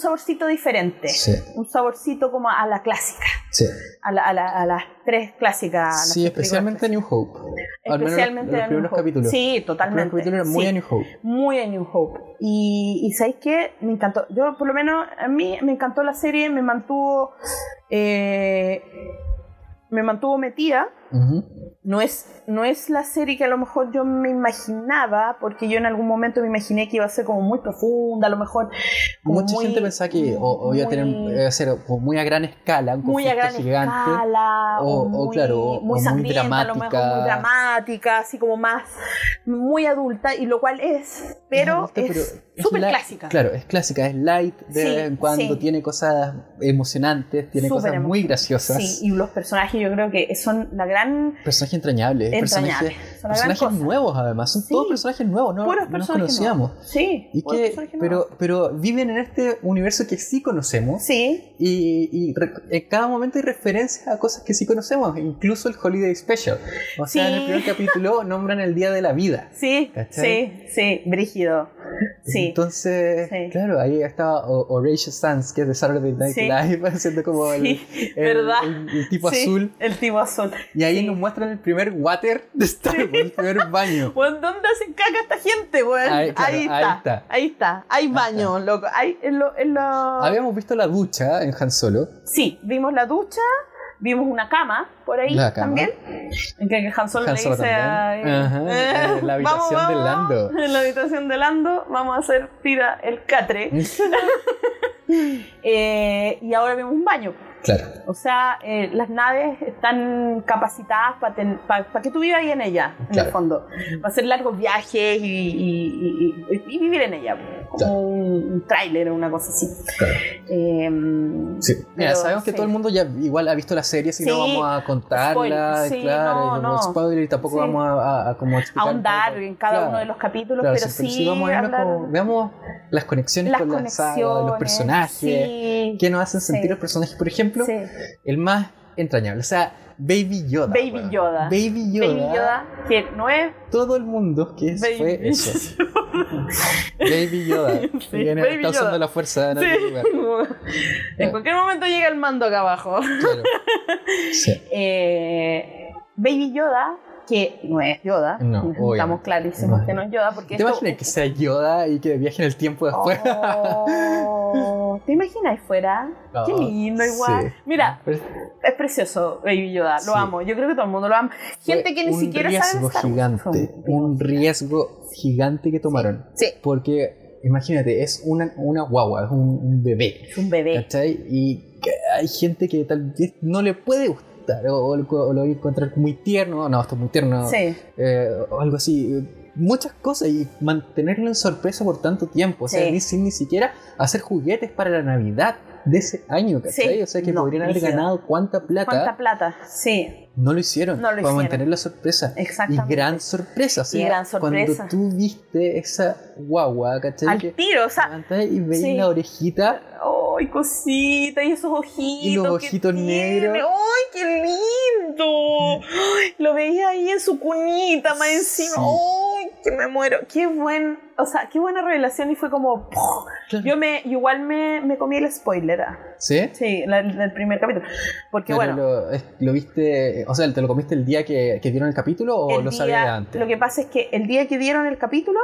diferente. Un saborcito como a la clásica. Sí. A, las tres clásicas. Sí, especialmente New Hope. Especialmente los, primeros capítulos. Sí, totalmente. muy a New Hope. Muy a New Hope. Y, y ¿sabéis qué? Me encantó. Yo, por lo menos, a mí me encantó la serie, me mantuvo. Eh, me mantuvo metida. No es, no es la serie que a lo mejor yo me imaginaba, porque yo en algún momento me imaginé que iba a ser como muy profunda, a lo mejor. Mucha gente pensaba que o, iba a tener ser muy a gran escala, un muy a gran gigante, escala, o, muy, claro, muy, dramática. muy dramática, así como más, muy adulta, y lo cual es, pero es súper clásica. Claro, es clásica, es light de vez en cuando, tiene cosas emocionantes, tiene cosas muy graciosas. Sí, y los personajes yo creo que son la gran... Personajes entrañables, personajes, personajes nuevos además, son todos personajes nuevos, no, nos conocíamos. Sí, y que, pero, pero viven en este universo que sí conocemos. Sí. Y, en cada momento hay referencias a cosas que sí conocemos, incluso el Holiday Special. O sea, en el primer capítulo nombran el Día de la Vida. Sí, sí, sí, brígido. Sí. Entonces, claro, ahí está Horatio Sands, que es de Saturday Night Live, haciendo como el, el, tipo azul. El tipo azul. Y ahí nos muestran el primer water de Star Wars, el primer baño. ¿dónde hacen caca esta gente, weón? Ahí, está, ahí, está, Hay baño, loco. Hay, en lo, en lo... Habíamos visto la ducha en Han Solo. Sí, vimos la ducha Vimos una cama por ahí también. En que Han Solo le dice en la habitación de Lando. En la habitación de Lando vamos a hacer tira el catre. Eh, y ahora vemos un baño. Claro. O sea, eh, las naves están capacitadas para que tú vivas ahí en ella, en el fondo. Va a hacer largos viajes y, vivir en ella, como un, tráiler o una cosa así. Em, sí. Mira, sabemos que todo el mundo ya igual ha visto la serie, si no vamos a contarla, claro, no, spoiler, y tampoco vamos a, a, como ahondar en cada uno de los capítulos, pero, sí, vamos a veamos las conexiones con la saga, los personajes, qué nos hacen sentir los personajes, por ejemplo el más entrañable. O sea, Baby Yoda. Baby Yoda. Baby Yoda. Baby Yoda, que no es. Todo el mundo que fue eso. Baby Yoda. Viene, está usando la fuerza en En cualquier momento llega el mando acá abajo. Claro. Eh, Baby Yoda que no es Yoda. No, Estamos clarísimos que no es Yoda. Porque ¿Te imaginas que sea Yoda y que viaje en el tiempo después? Oh, ¿Te imaginas fuera? Qué lindo, igual. Mira, es precioso Baby Yoda. Lo amo. Yo creo que todo el mundo lo ama. Gente que ni siquiera sabe. Un riesgo gigante. Un riesgo gigante que tomaron. Sí. Porque imagínate, es una, una guagua, es un, bebé. Es un bebé. ¿Cachai? Y hay gente que tal vez no le puede gustar o, lo voy a encontrar muy tierno, no, esto es muy tierno, eh, o algo así. Muchas cosas y mantenerlo en sorpresa por tanto tiempo, o sea, sin ni siquiera hacer juguetes para la Navidad de ese año, ¿cachai? o sea, que podrían haber ganado cuánta plata. ¿Cuánta plata? Sí. No lo hicieron. No lo para mantener la sorpresa. Exactamente. Y gran sorpresa. O sea, y gran sorpresa. Cuando tú viste esa guagua, ¿cachai? Al tiro, o sea. Y veis la orejita. ¡Ay, cosita! Y esos ojitos. Y los ojitos negros. ¡Ay, qué lindo! lo veía ahí en su cunita, más encima. ¡Ay, que me muero! ¡Qué buen! O sea, qué buena revelación y fue como... Yo me igual me, me comí el spoiler. ¿ah? ¿Sí? Sí, el primer capítulo. Porque bueno... Lo, viste... O sea, ¿te lo comiste el día que, que dieron el capítulo o lo sabías antes? Lo que pasa es que el día que dieron el capítulo,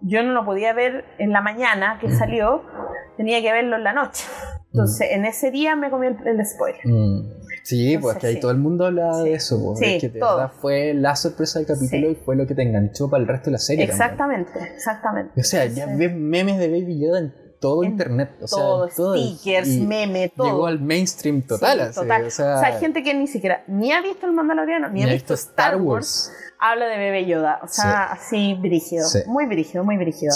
yo no lo podía ver en la mañana que salió, tenía que verlo en la noche. Entonces, en ese día me comí el, spoiler. Mm. Sí, pues que ahí todo el mundo habla de eso, porque que de verdad fue la sorpresa del capítulo y fue lo que te enganchó para el resto de la serie. Exactamente, exactamente. O sea, ya ves memes de Baby Yoda en todo internet. O sea, todo, stickers, memes, todo. Llegó al mainstream total. total. O, sea, hay gente que ni siquiera ni ha visto el Mandaloriano, ni, ha visto Star Wars habla de Bebé Yoda. O sea, así brígido. Muy brígido, muy brígido.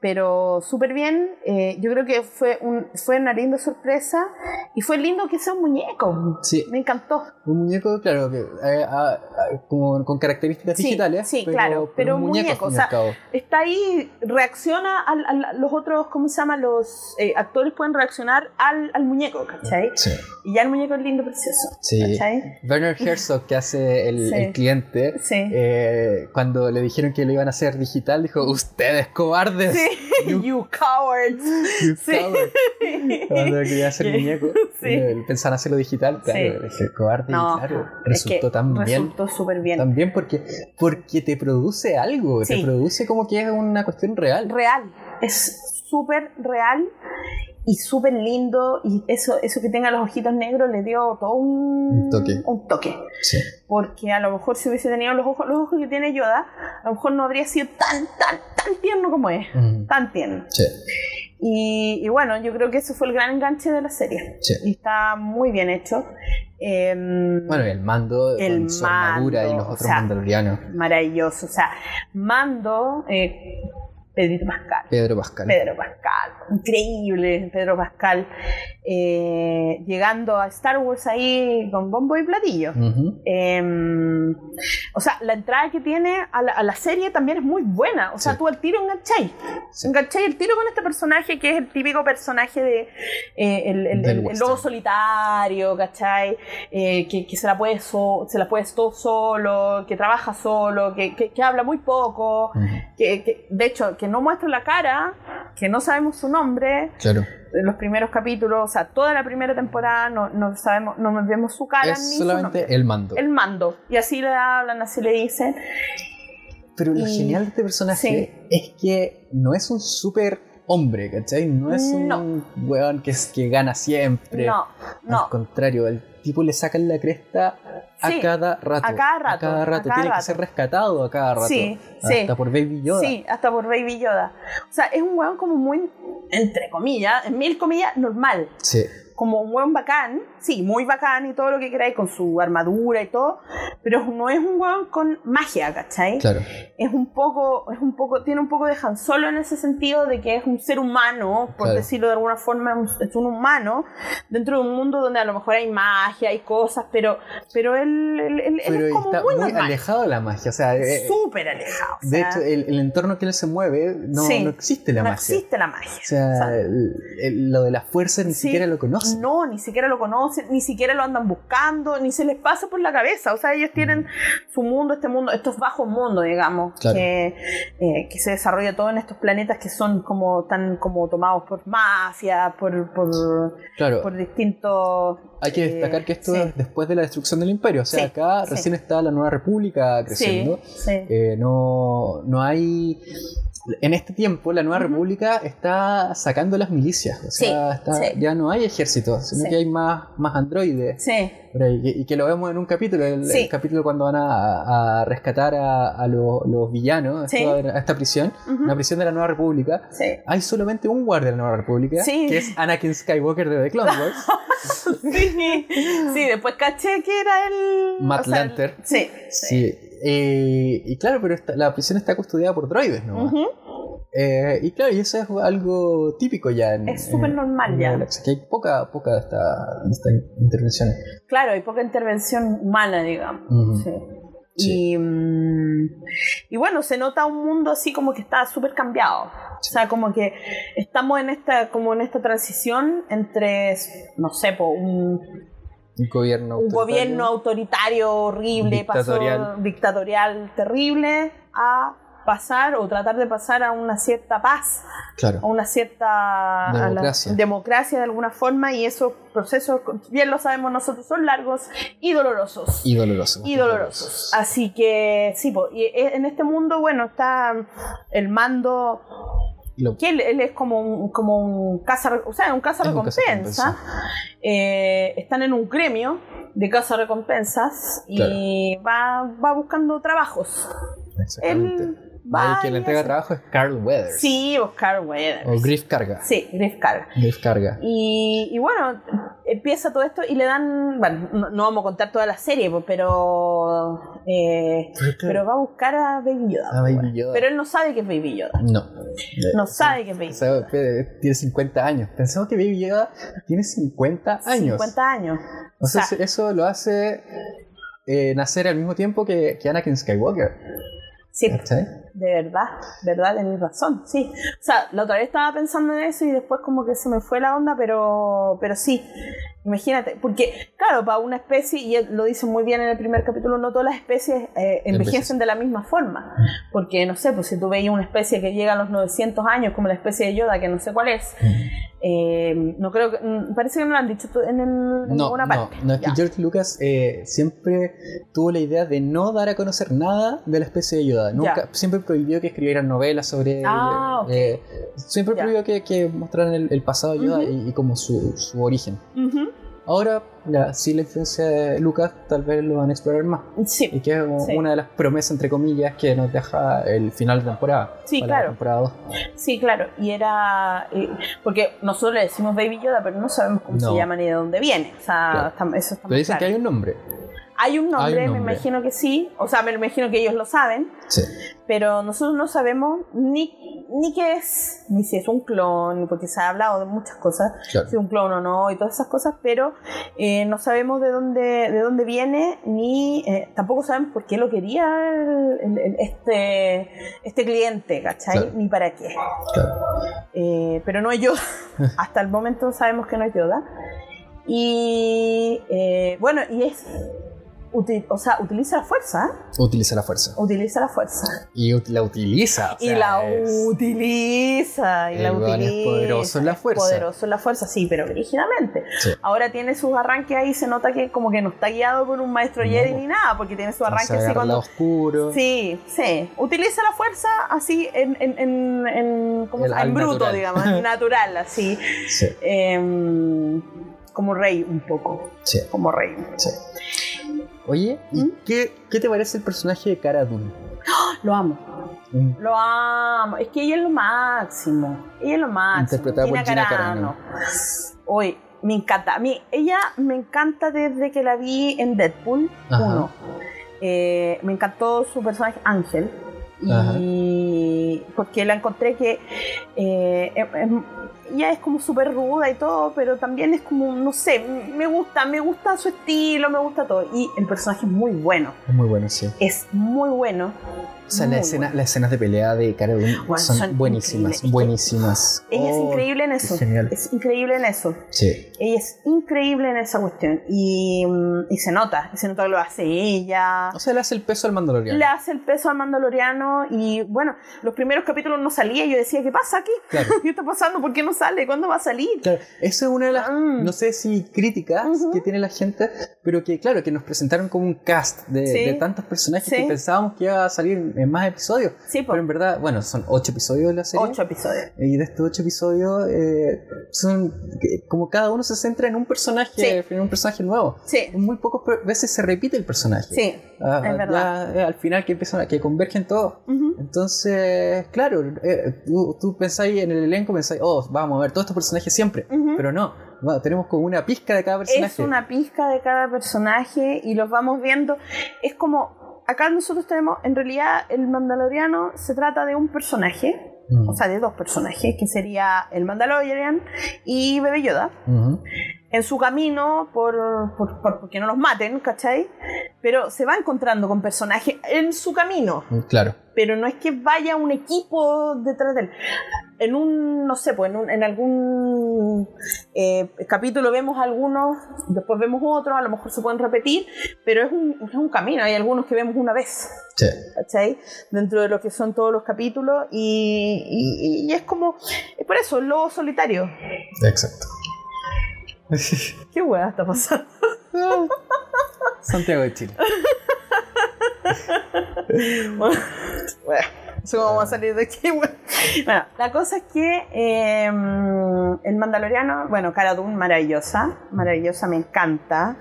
Pero súper bien. Eh, yo creo que fue, un, fue una linda sorpresa. Y fue lindo que sea un muñeco. Sí. Me encantó. Un muñeco, claro, que, eh, ah, ah, con características digitales. Sí, claro. Pero, un muñeco. o sea, está ahí, reacciona a, los otros, ¿cómo se llama? Los eh, actores pueden reaccionar al, al muñeco, ¿cachai? Sí. Y ya el muñeco es lindo, precioso. Sí. ¿cachai? Werner Herzog, que hace el, el cliente. Eh, cuando le dijeron que lo iban a hacer digital, dijo, ustedes cobardes. Sí. You, cowards. You cowards. Cuando quería hacer muñeco, sí. Eh, pensaban hacerlo digital, claro, dije, cobarde, y claro, resultó tan bien. Resultó súper bien. También porque, porque te produce algo, te produce como que es una cuestión real. Real, es súper real y súper lindo y eso, eso que tenga los ojitos negros le dio todo un, toque. Un toque. Porque a lo mejor si hubiese tenido los ojos, los ojos que tiene Yoda, a lo mejor no habría sido tan, tan, tan tierno como es. Tan tierno. Y, bueno, yo creo que eso fue el gran enganche de la serie. Y está muy bien hecho. Em, bueno, el mando el con su armadura y los otros mandalorianos. Maravilloso. O sea, mando, eh, Pedro Pascal. Pedro Pascal. Pedro Pascal. Increíble, Pedro Pascal. Eh, llegando a Star Wars ahí con bombo y platillo. Em, o sea, la entrada que tiene a la, serie también es muy buena. O sea, tú al tiro engancháis. Sí. Engancháis el tiro con este personaje que es el típico personaje de eh, el, lobo solitario, ¿cachai? Eh, que, se la puede se la puede todo solo, que trabaja solo, que, que, habla muy poco, que, de hecho, que no muestra la cara, que no sabemos su nombre. Claro los primeros capítulos, o sea, toda la primera temporada no, no sabemos, no vemos su cara es solamente el mando. El mando. Y así le hablan, así le dicen. Pero lo genial de este personaje es que no es un súper hombre, ¿cachai? No es un weón que, es, que gana siempre. No, no. Al contrario, tipo le sacan la cresta a cada rato. A cada rato. A cada rato. Tiene que ser rescatado a cada rato. Sí, hasta por Baby Yoda. Sí, hasta por Baby Yoda. O sea, es un weón como muy, entre comillas, en mil comillas, normal. Sí como un weón bacán, sí, muy bacán y todo lo que queráis, con su armadura y todo, pero no es un weón con magia, ¿cachai? Claro. Es un poco, es un poco, tiene un poco de Han Solo en ese sentido de que es un ser humano, por decirlo de alguna forma, es un humano, dentro de un mundo donde a lo mejor hay magia, hay cosas, pero, pero él, él, es como está muy, alejado de la magia, o sea, eh, súper alejado. de hecho, el, entorno que él se mueve no, no existe la magia. No existe la magia. O sea, lo de la fuerza ni siquiera lo conoce. No, ni siquiera lo conocen, ni siquiera lo andan buscando, ni se les pasa por la cabeza. O sea, ellos tienen su mundo, este mundo, estos bajos mundos, digamos, que, eh, que se desarrolla todo en estos planetas que son como tan como tomados por mafia, por, por, por distintos... Hay que destacar que esto es después de la destrucción del imperio. O sea, acá recién está la nueva república creciendo. Eh, no, no hay en este tiempo la Nueva República está sacando las milicias. O sea, ya no hay ejército, sino que hay más, más androides. Sí. Y, que lo vemos en un capítulo, el, capítulo cuando van a, rescatar a, los, villanos a esta prisión, una prisión de la Nueva República. Hay solamente un guardia de la Nueva República, que es Anakin Skywalker de The Clone Wars. sí. después caché que era el... Matt Lanter. Sí. sí. Eh, y claro, pero la prisión está custodiada por droides, ¿no? Eh, y claro, y eso es algo típico ya. En, es súper normal ya. que hay poca, poca de esta, intervención. Claro, hay poca intervención humana, digamos. Y, mm, y, bueno, se nota un mundo así como que está súper cambiado. O sea, como que estamos en esta, como en esta transición entre, no sé, un un gobierno un gobierno autoritario horrible, dictatorial. dictatorial terrible, a pasar o tratar de pasar a una cierta paz, a una cierta democracia. de alguna forma y esos procesos, bien lo sabemos nosotros, son largos y dolorosos. Y dolorosos. Y dolorosos. Así que sí, y e, en este mundo, bueno, está el mando que él, es como un, como un casa, o sea, un casa recompensa. Eh, están en un gremio de casa recompensas y va, va buscando trabajos. Exactamente. Va quien le entrega trabajo es Carl Weathers. Sí, o Carl Weathers. O Griff Carga. Sí, Griff Carga. Griff Carga. Y, y, bueno, empieza todo esto y le dan. Bueno, no, vamos a contar toda la serie, pero. Eh, pero va a buscar a Baby Yoda. A Baby Yoda. Pero él no sabe que es Baby Yoda. No. No sabe que es Baby Yoda. tiene 50 años. Pensamos que Baby Yoda tiene 50 años. 50 años. O sea, eso lo hace eh, nacer al mismo tiempo que, que Anakin Skywalker. Sí, de verdad, verdad, tenéis razón, sí. O sea, la otra vez estaba pensando en eso y después como que se me fue la onda, pero, pero sí, imagínate, porque claro, para una especie, y lo dice muy bien en el primer capítulo, no todas las especies eh, envejecen de la misma forma, porque no sé, pues si tú veis una especie que llega a los 900 años, como la especie de Yoda, que no sé cuál es, eh, no creo que. Mm, parece que no lo han dicho en, el, ninguna parte. No, no es que George Lucas eh, siempre tuvo la idea de no dar a conocer nada de la especie de Yoda. Nunca, siempre prohibió que escribieran novelas sobre. Ah, eh, siempre prohibió que, mostraran el, pasado de Yoda y, como su, su origen. Ahora, ya, sí, la influencia de Lucas tal vez lo van a explorar más. Sí. Y que es una de las promesas, entre comillas, que nos deja el final de temporada. Sí, claro. Sí, claro. Y era. porque nosotros le decimos Baby Yoda, pero no sabemos cómo se llama ni de dónde viene. O sea, eso está Pero dicen que hay un nombre. Hay un, nombre, me imagino que sí. O sea, me imagino que ellos lo saben. Sí. Pero nosotros no sabemos ni, ni qué es, ni si es un clon, porque se ha hablado de muchas cosas, si es un clon o no, y todas esas cosas, pero eh, no sabemos de dónde, de dónde viene, ni eh, tampoco sabemos por qué lo quería este, este cliente, ¿cachai? Ni para qué. Eh, pero no es Yoda. Hasta el momento sabemos que no es Yoda. Y bueno, y es o sea, utiliza la fuerza. Utiliza la fuerza. Utiliza la fuerza. Y la utiliza. y la utiliza. Y la utiliza. Es poderoso en la fuerza. Poderoso en la fuerza, sí, pero rígidamente. Ahora tiene sus arranques ahí, se nota que como que no está guiado por un maestro Jedi ni nada, porque tiene su arranque así cuando. oscuro. Sí, sí. Utiliza la fuerza así en, en, en, en, ¿cómo en bruto, digamos, natural, así. Sí. Eh, como rey un poco. Sí. Como rey. Sí. Oye, ¿y ¿Mm? qué, qué, te parece el personaje de Cara Dune? Lo amo. Mm. Lo amo. Es que ella es lo máximo. Ella es lo máximo. Interpretada por Gina Carano. Hoy, me encanta. A mí, ella me encanta desde que la vi en Deadpool 1. Eh, me encantó su personaje Ángel. Y porque la encontré que eh, ella es como súper ruda y todo, pero también es como, no sé, me gusta, me gusta su estilo, me gusta todo. Y el personaje es muy bueno. Es muy bueno, sí. Es muy bueno. O sea, la escena, las escenas de pelea de Cara son, buenísimas, buenísimas. Ella es oh, increíble en eso. Es increíble en eso. Sí. Ella es increíble en esa cuestión. Y, mm, y, se nota, se nota que lo hace ella. O sea, le hace el peso al Mandaloriano. Le hace el peso al Mandaloriano. Y bueno, los primeros capítulos no salía. Y yo decía, ¿qué pasa aquí? ¿Qué está pasando? ¿Por qué no sale? ¿Cuándo va a salir? Claro, eso es una de las, mm. no sé si críticas que tiene la gente, pero que claro, que nos presentaron como un cast de, tantos personajes que pensábamos que iba a salir en más episodios. Sí, Pero en verdad, bueno, son ocho episodios de la serie. Ocho episodios. Y de estos ocho episodios, eh, son como cada uno se centra en un personaje, en un personaje nuevo. Sí. Muy pocas veces se repite el personaje. Sí. Ah, es verdad. al final que empiezan que convergen todos. Entonces, claro, eh, tú, tú pensáis en el elenco, pensáis, oh, vamos a ver todos estos personajes siempre. Pero no, tenemos como una pizca de cada personaje. Es una pizca de cada personaje y los vamos viendo. Es como acá nosotros tenemos, en realidad, el Mandaloriano se trata de un personaje, mm. o sea, de dos personajes, que sería el Mandalorian y Bebe Yoda. En su camino, por, por, porque no los maten, ¿cachai? Pero se va encontrando con personajes en su camino. Mm, claro. Pero no es que vaya un equipo detrás de él en un, no sé, pues en, algún eh, capítulo vemos algunos, después vemos otros, a lo mejor se pueden repetir, pero es un, es un camino, hay algunos que vemos una vez, sí. ¿cachai? Dentro de lo que son todos los capítulos y, y, es como, es por eso, el lobo solitario. Exacto. ¿Qué hueá está pasando? Santiago de Chile. bueno vamos a salir de aquí. Bueno, la cosa es que em, el Mandaloriano, bueno, Cara Dune, maravillosa, maravillosa, me encanta.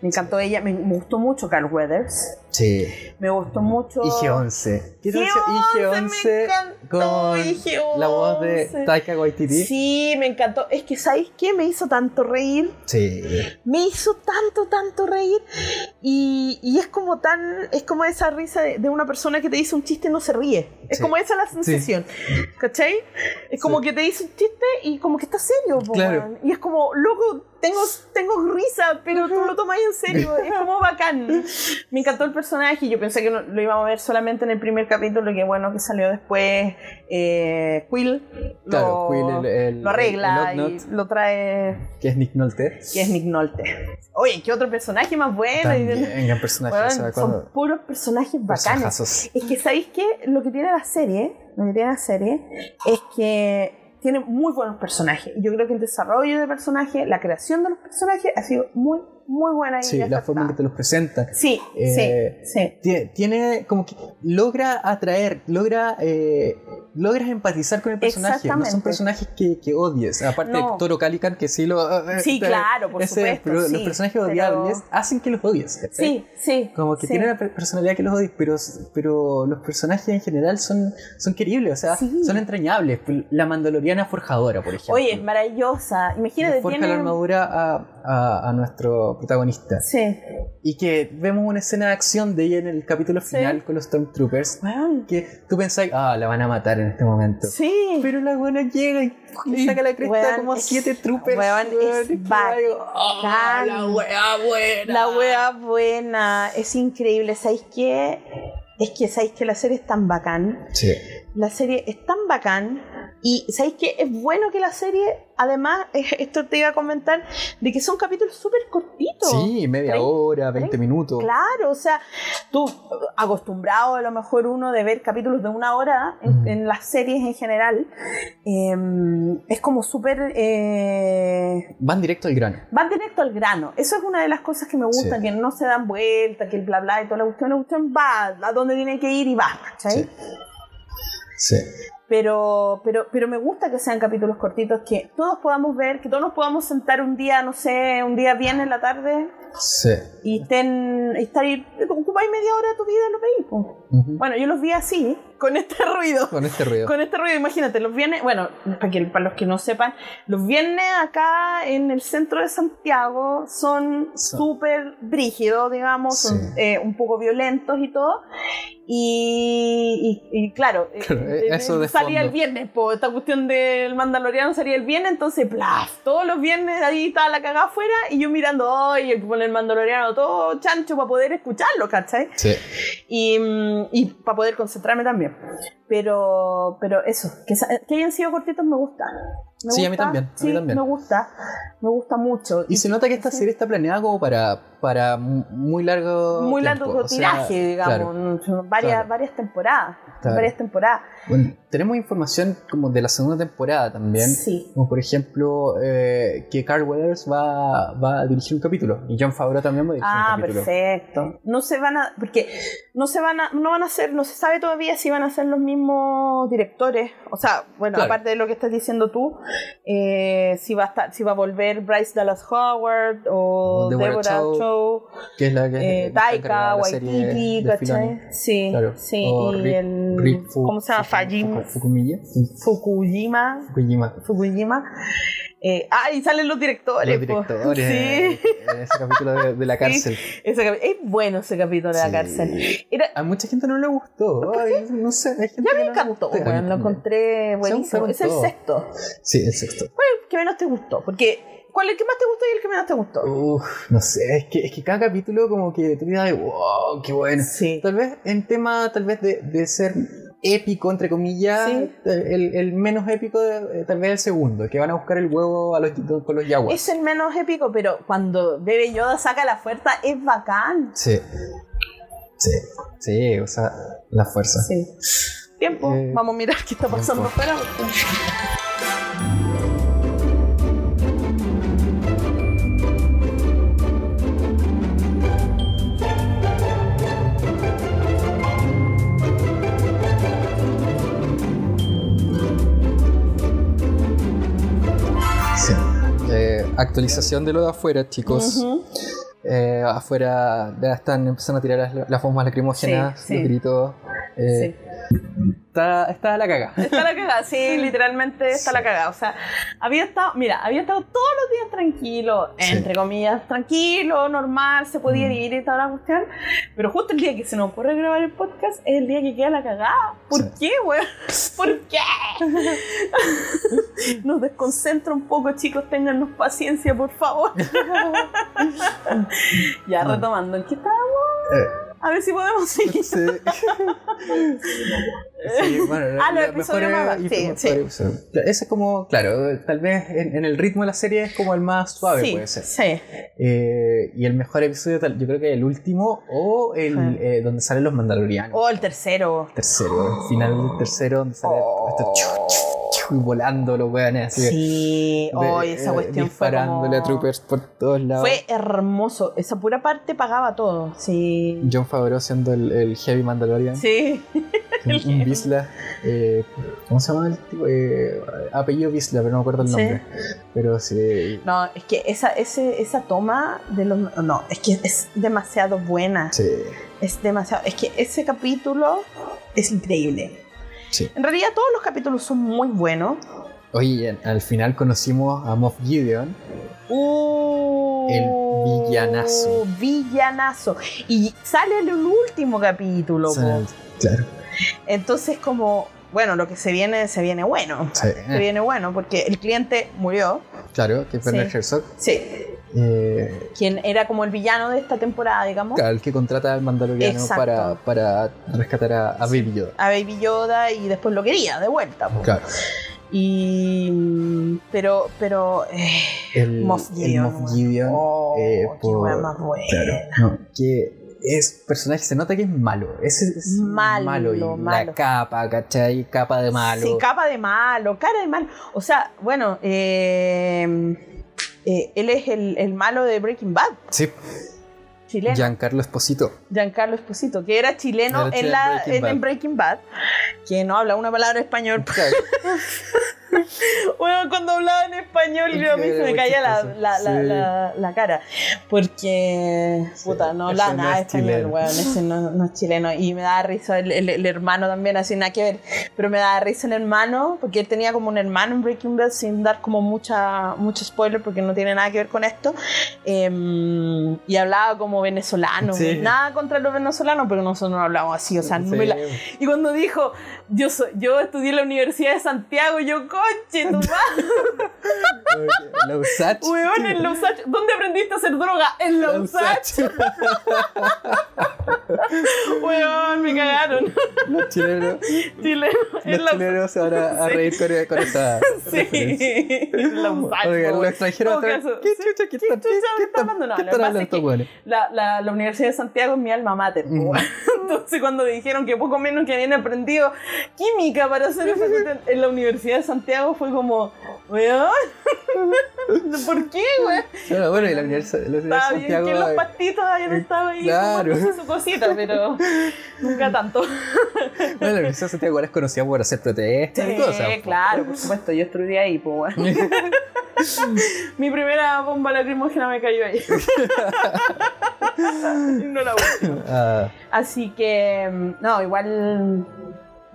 Me encantó ella, me, gustó mucho Carl Weathers. Sí. Me gustó mucho. IG-11. ¿Qué tal IG-11 con la voz de Taika Waititi? Sí, me encantó. Es que, ¿sabéis qué? Me hizo tanto reír. Sí. Me hizo tanto, tanto reír. Y, y es como tan. Es como esa risa de, una persona que te dice un chiste y no se ríe. Es como esa la sensación. ¿Cachai? Es como que te dice un chiste y como que está serio. claro. Y es como, loco tengo, tengo risa, pero tú lo tomas en serio. Es como bacán. Me encantó el personaje. Yo pensé que lo íbamos a ver solamente en el primer capítulo, que bueno que salió después. Eh, Quill, lo, lo arregla y lo trae. Que es Nick Nolte. Que es Nick Nolte. Oye, ¿qué otro personaje más bueno? También, personaje, son puros personajes bacanes. Es que, ¿sabéis qué? Lo que tiene la serie, lo que tiene la serie es que tiene muy buenos personajes. Yo creo que el desarrollo de personajes, la creación de los personajes ha sido muy, muy buena. Sí, la forma en que te los presenta. Sí, eh, sí, sí. Tiene, como que logra atraer, logra, eh, logras empatizar con el personaje. No son personajes que, que odies. Aparte de Toro Calican, que sí lo. Eh, sí, claro, por supuesto. Pero los personajes odiables hacen que los odies. Sí, sí. Como que tienen la personalidad que los odies, pero, pero los personajes en general son, son queribles, o sea, son entrañables. La Mandaloriana Forjadora, por ejemplo. Oye, es maravillosa. Imagínate. forja la armadura a, a, a nuestro protagonista. Sí. Y que vemos una escena de acción de ella en el capítulo final con los Stormtroopers. Que tú pensás, ah, la van a matar en este momento. Sí. Pero la buena llega y, saca la cresta como a siete troopers. Weón, es ah, la wea buena. La wea buena. Es increíble. ¿Sabéis qué? Es que sabéis que la serie es tan bacán. Sí. La serie es tan bacán y ¿sabéis qué? Es bueno que la serie, además, esto te iba a comentar, de que son capítulos súper cortitos. Sí, media hora, 20 minutos. Claro, o sea, tú acostumbrado a lo mejor uno de ver capítulos de una hora en, las series en general, em, es como súper... Eh, van directo al grano. Van directo al grano. Eso es una de las cosas que me gusta, que no se dan vuelta, que el bla bla y toda la cuestión, la cuestión va a donde tiene que ir y va, ¿cachai? Sí. Pero, pero, pero me gusta que sean capítulos cortitos, que todos podamos ver, que todos nos podamos sentar un día, no sé, un día bien en la tarde. Sí. Y estén, estar, ocupáis media hora de tu vida y lo veis. Bueno, yo los vi así, con este ruido. Con este ruido. Con este ruido, imagínate, los viernes, bueno, para, que, para los que no sepan, los viernes acá en el centro de Santiago son súper brígidos, digamos, son eh, un poco violentos y todo. Y, claro, eh, eh, eso salía el viernes, po, esta cuestión del Mandaloriano salía el viernes, entonces, plaf, todos los viernes ahí estaba la cagada afuera y yo mirando, ay, con el Mandaloriano todo chancho para poder escucharlo, ¿cachai? Sí. Y, y para poder concentrarme también. Pero, pero eso, que, que hayan sido cortitos me gusta. sí, a mí también. sí, me gusta. Me gusta mucho. Y, se nota que esta serie está planeada como para, para muy largo. Muy largo tiraje, digamos. varias, varias temporadas. Varias temporadas. Bueno, tenemos información como de la segunda temporada también. Sí. Como por ejemplo, eh, que Carl Weathers va, va, a dirigir un capítulo. Y John Favreau también va a dirigir un capítulo. Ah, perfecto. No se van a. Porque no se van a. No van a ser. No se sabe todavía si van a ser los mismos directores. O sea, bueno, aparte de lo que estás diciendo tú, eh, si va a estar, si va a volver Bryce Dallas Howard o, Deborah, Chow, que es la que eh, Taika, Waititi, ¿cachai? Sí, sí. y el ¿cómo se llama? Fajim, Fukuyama. Fukuyama. Fukuyama. Fukuyama. Eh, ah, y salen los directores. Los directores. Sí. ese capítulo de, la cárcel. Sí, es bueno ese capítulo de la cárcel. A mucha gente no le gustó. Ay, no sé. Hay gente ya me encantó. bueno, lo encontré buenísimo. Es el sexto. Sí, el sexto. ¿Cuál es el que menos te gustó? Porque ¿Cuál es el que más te gustó y el que menos te gustó? Uf, no sé, es que, es que cada capítulo como que tú dices, wow, qué bueno. Sí. Tal vez en tema, tal vez de, de ser épico, entre comillas, el, el, menos épico eh, tal vez el segundo, que van a buscar el huevo a los, con los yaguas. Es el menos épico, pero cuando Bebe Yoda saca la fuerza es bacán. Sí. Sí, sí, o sea, la fuerza. Sí. Tiempo, eh, vamos a mirar qué está pasando afuera. Actualización de lo de afuera, chicos. Eh, afuera ya están empezando a tirar las, bombas lacrimógenas, los gritos. Eh, Está, está la cagada. Está la cagada, sí, literalmente está la cagada. O sea, había estado, mira, había estado todos los días tranquilo, entre comillas, tranquilo, normal, se podía mm. ir y toda la cuestión. Pero justo el día que se nos ocurre grabar el podcast es el día que queda la cagada. ¿Por qué, güey? ¿Por qué? nos desconcentra un poco, chicos, téngannos paciencia, por favor. ya retomando, ¿en qué estábamos? Eh. A ver si podemos seguir. Sí. sí bueno, ah, lo mejor sí, sí. Ese es como, claro, tal vez en, el ritmo de la serie es como el más suave, puede ser. Sí. Eh, y el mejor episodio, yo creo que el último o el eh, donde salen los mandalorianos. O el tercero. Tercero, el final del tercero, donde sale oh. volando los weones así. Sí, hoy esa cuestión disparándole fue a troopers por todos lados. Fue hermoso, esa pura parte pagaba todo, sí. John Favreau siendo el, Heavy Mandalorian. Sí. Un, Bisla. Eh, ¿Cómo se llama el tipo? Eh, apellido Bisla, pero no me acuerdo el nombre. Pero sí. No, es que esa, ese, esa toma de los. No, es que es demasiado buena. Sí. Es demasiado. Es que ese capítulo es increíble. En realidad todos los capítulos son muy buenos. Oye, al final conocimos a Moff Gideon. Uh, el villanazo. Villanazo. Y sale en el último capítulo. claro. Entonces como, bueno, lo que se viene, se viene bueno. Se viene bueno porque el cliente murió. Claro, que fue sí. Herzog. Sí. Eh, quien era como el villano de esta temporada, digamos. el que contrata al Mandaloriano para, para, rescatar a, Baby Yoda. A Baby Yoda y después lo quería de vuelta. Claro. Y. Pero. pero eh, el Moff Gideon. oh, eh, qué más buena. Claro, que es personaje, se nota que es malo. Es, es malo, malo, y La capa, ¿cachai? Capa de malo. Sí, capa de malo, cara de malo. O sea, bueno, eh eh, él es el, el, malo de Breaking Bad. Sí. chileno. Giancarlo Esposito. Giancarlo Esposito, que era chileno en, la, en, Breaking Bad, que no habla una palabra español. bueno, cuando hablaba en español, yo a mí se me caía la, la, la, la, cara. Porque, puta, no hablaba nada de español, weón. Ese no, es chileno. Y me daba risa el, el, hermano también, así nada que ver. Pero me daba risa el hermano, porque él tenía como un hermano en Breaking Bad, sin dar como mucha, mucho spoiler, porque no tiene nada que ver con esto. Em, y hablaba como venezolano. Nada contra los venezolanos, pero nosotros no hablamos así. O sea, no me la... Y cuando dijo, yo, soy, yo estudié en la Universidad de Santiago, yo, coche, tu madre. Lausach. Weón, en Lausach. ¿Dónde aprendiste a hacer droga? En Lausach. Weón, me cagaron. Los chilenos. Chilenos. Los chilenos se van a, reír con, con esa. Sí. Lausach. Oiga, los extranjeros. ¿Qué chucha? ¿Qué están hablando? La, la, la Universidad de Santiago es mi alma mater. Entonces, cuando dijeron que poco menos que habían aprendido química para hacer eso en la Universidad de Santiago, fue como, weón, ¿por qué, weón? bueno, y la Universidad, de Santiago. Bien que los pastitos habían eh, estado ahí claro. su cosita, pero nunca tanto. bueno, la Universidad de Santiago igual es conocida por hacer protestas y cosas. Sí, claro, por supuesto, yo estudié ahí, pues, weón. Mi primera bomba lacrimógena me cayó ahí. no la última. Ah. Así que, mm, no, igual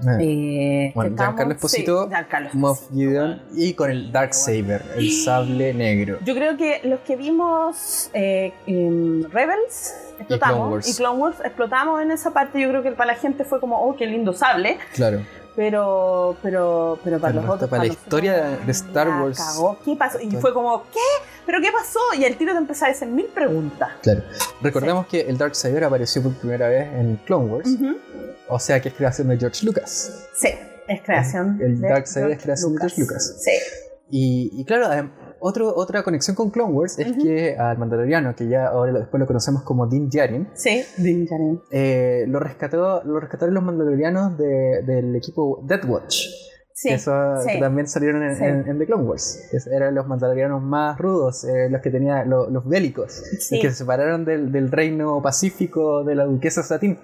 eh, eh bueno, Giancarlo Esposito, Moff Gideon y con el Dark Saber, el sable negro. Yo creo que los que vimos eh, Rebels explotamos y Clone, Wars. explotamos en esa parte. Yo creo que para la gente fue como, oh, qué lindo sable. Claro. Pero, pero, pero para los otros. Para, la historia de Star Wars. Cagó. ¿Qué pasó? Y fue como, ¿qué? ¿Pero qué pasó? Y el tiro te empezó a hacer mil preguntas. Claro. Recordemos que el Dark Saber apareció por primera vez en Clone Wars. O sea que es creación de George Lucas. Sí, es creación. El, el Dark Side es creación de George Lucas. Sí. Y, claro, otro, otra conexión con Clone Wars es que al Mandaloriano, que ya ahora después lo conocemos como Din Djarin, sí, Din Djarin. Eh, lo, rescató, lo rescataron los Mandalorianos del equipo Death Watch. Sí, eso también salieron en, The Clone Wars. eran los mandalorianos más rudos, eh, los que tenían los bélicos, los que se separaron del, reino pacífico de la duquesa Satín.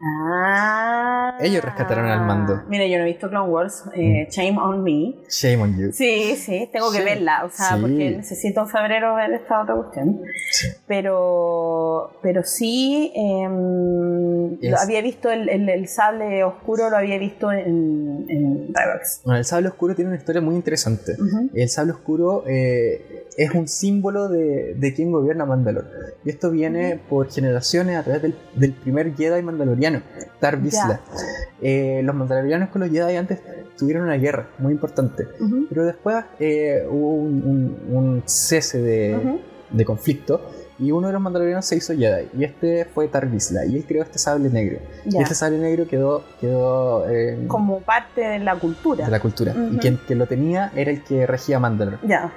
Ah. Ellos rescataron al mando. Mira, yo no he visto Clone Wars. Eh, mm. shame on me. Shame on you. Sí, sí, tengo que verla. O sea, porque necesito en febrero ver esta otra cuestión. Pero, pero sí, em, había visto el, sable oscuro, lo había visto en, en bueno, el sable oscuro tiene una historia muy interesante. El sable oscuro eh, es un símbolo de, de quien gobierna Mandalor. Y esto viene por generaciones a través del, primer Jedi mandaloriano, Tar Vizsla. Eh, los mandalorianos con los Jedi antes tuvieron una guerra muy importante, pero después eh, hubo un, cese de, de conflicto y uno de los mandalorianos se hizo Jedi. Y este fue Tar Y él creó este sable negro. Y este sable negro quedó. quedó Como parte de la cultura. De la cultura. Y quien, quien, lo tenía era el que regía Mandalor. Ya.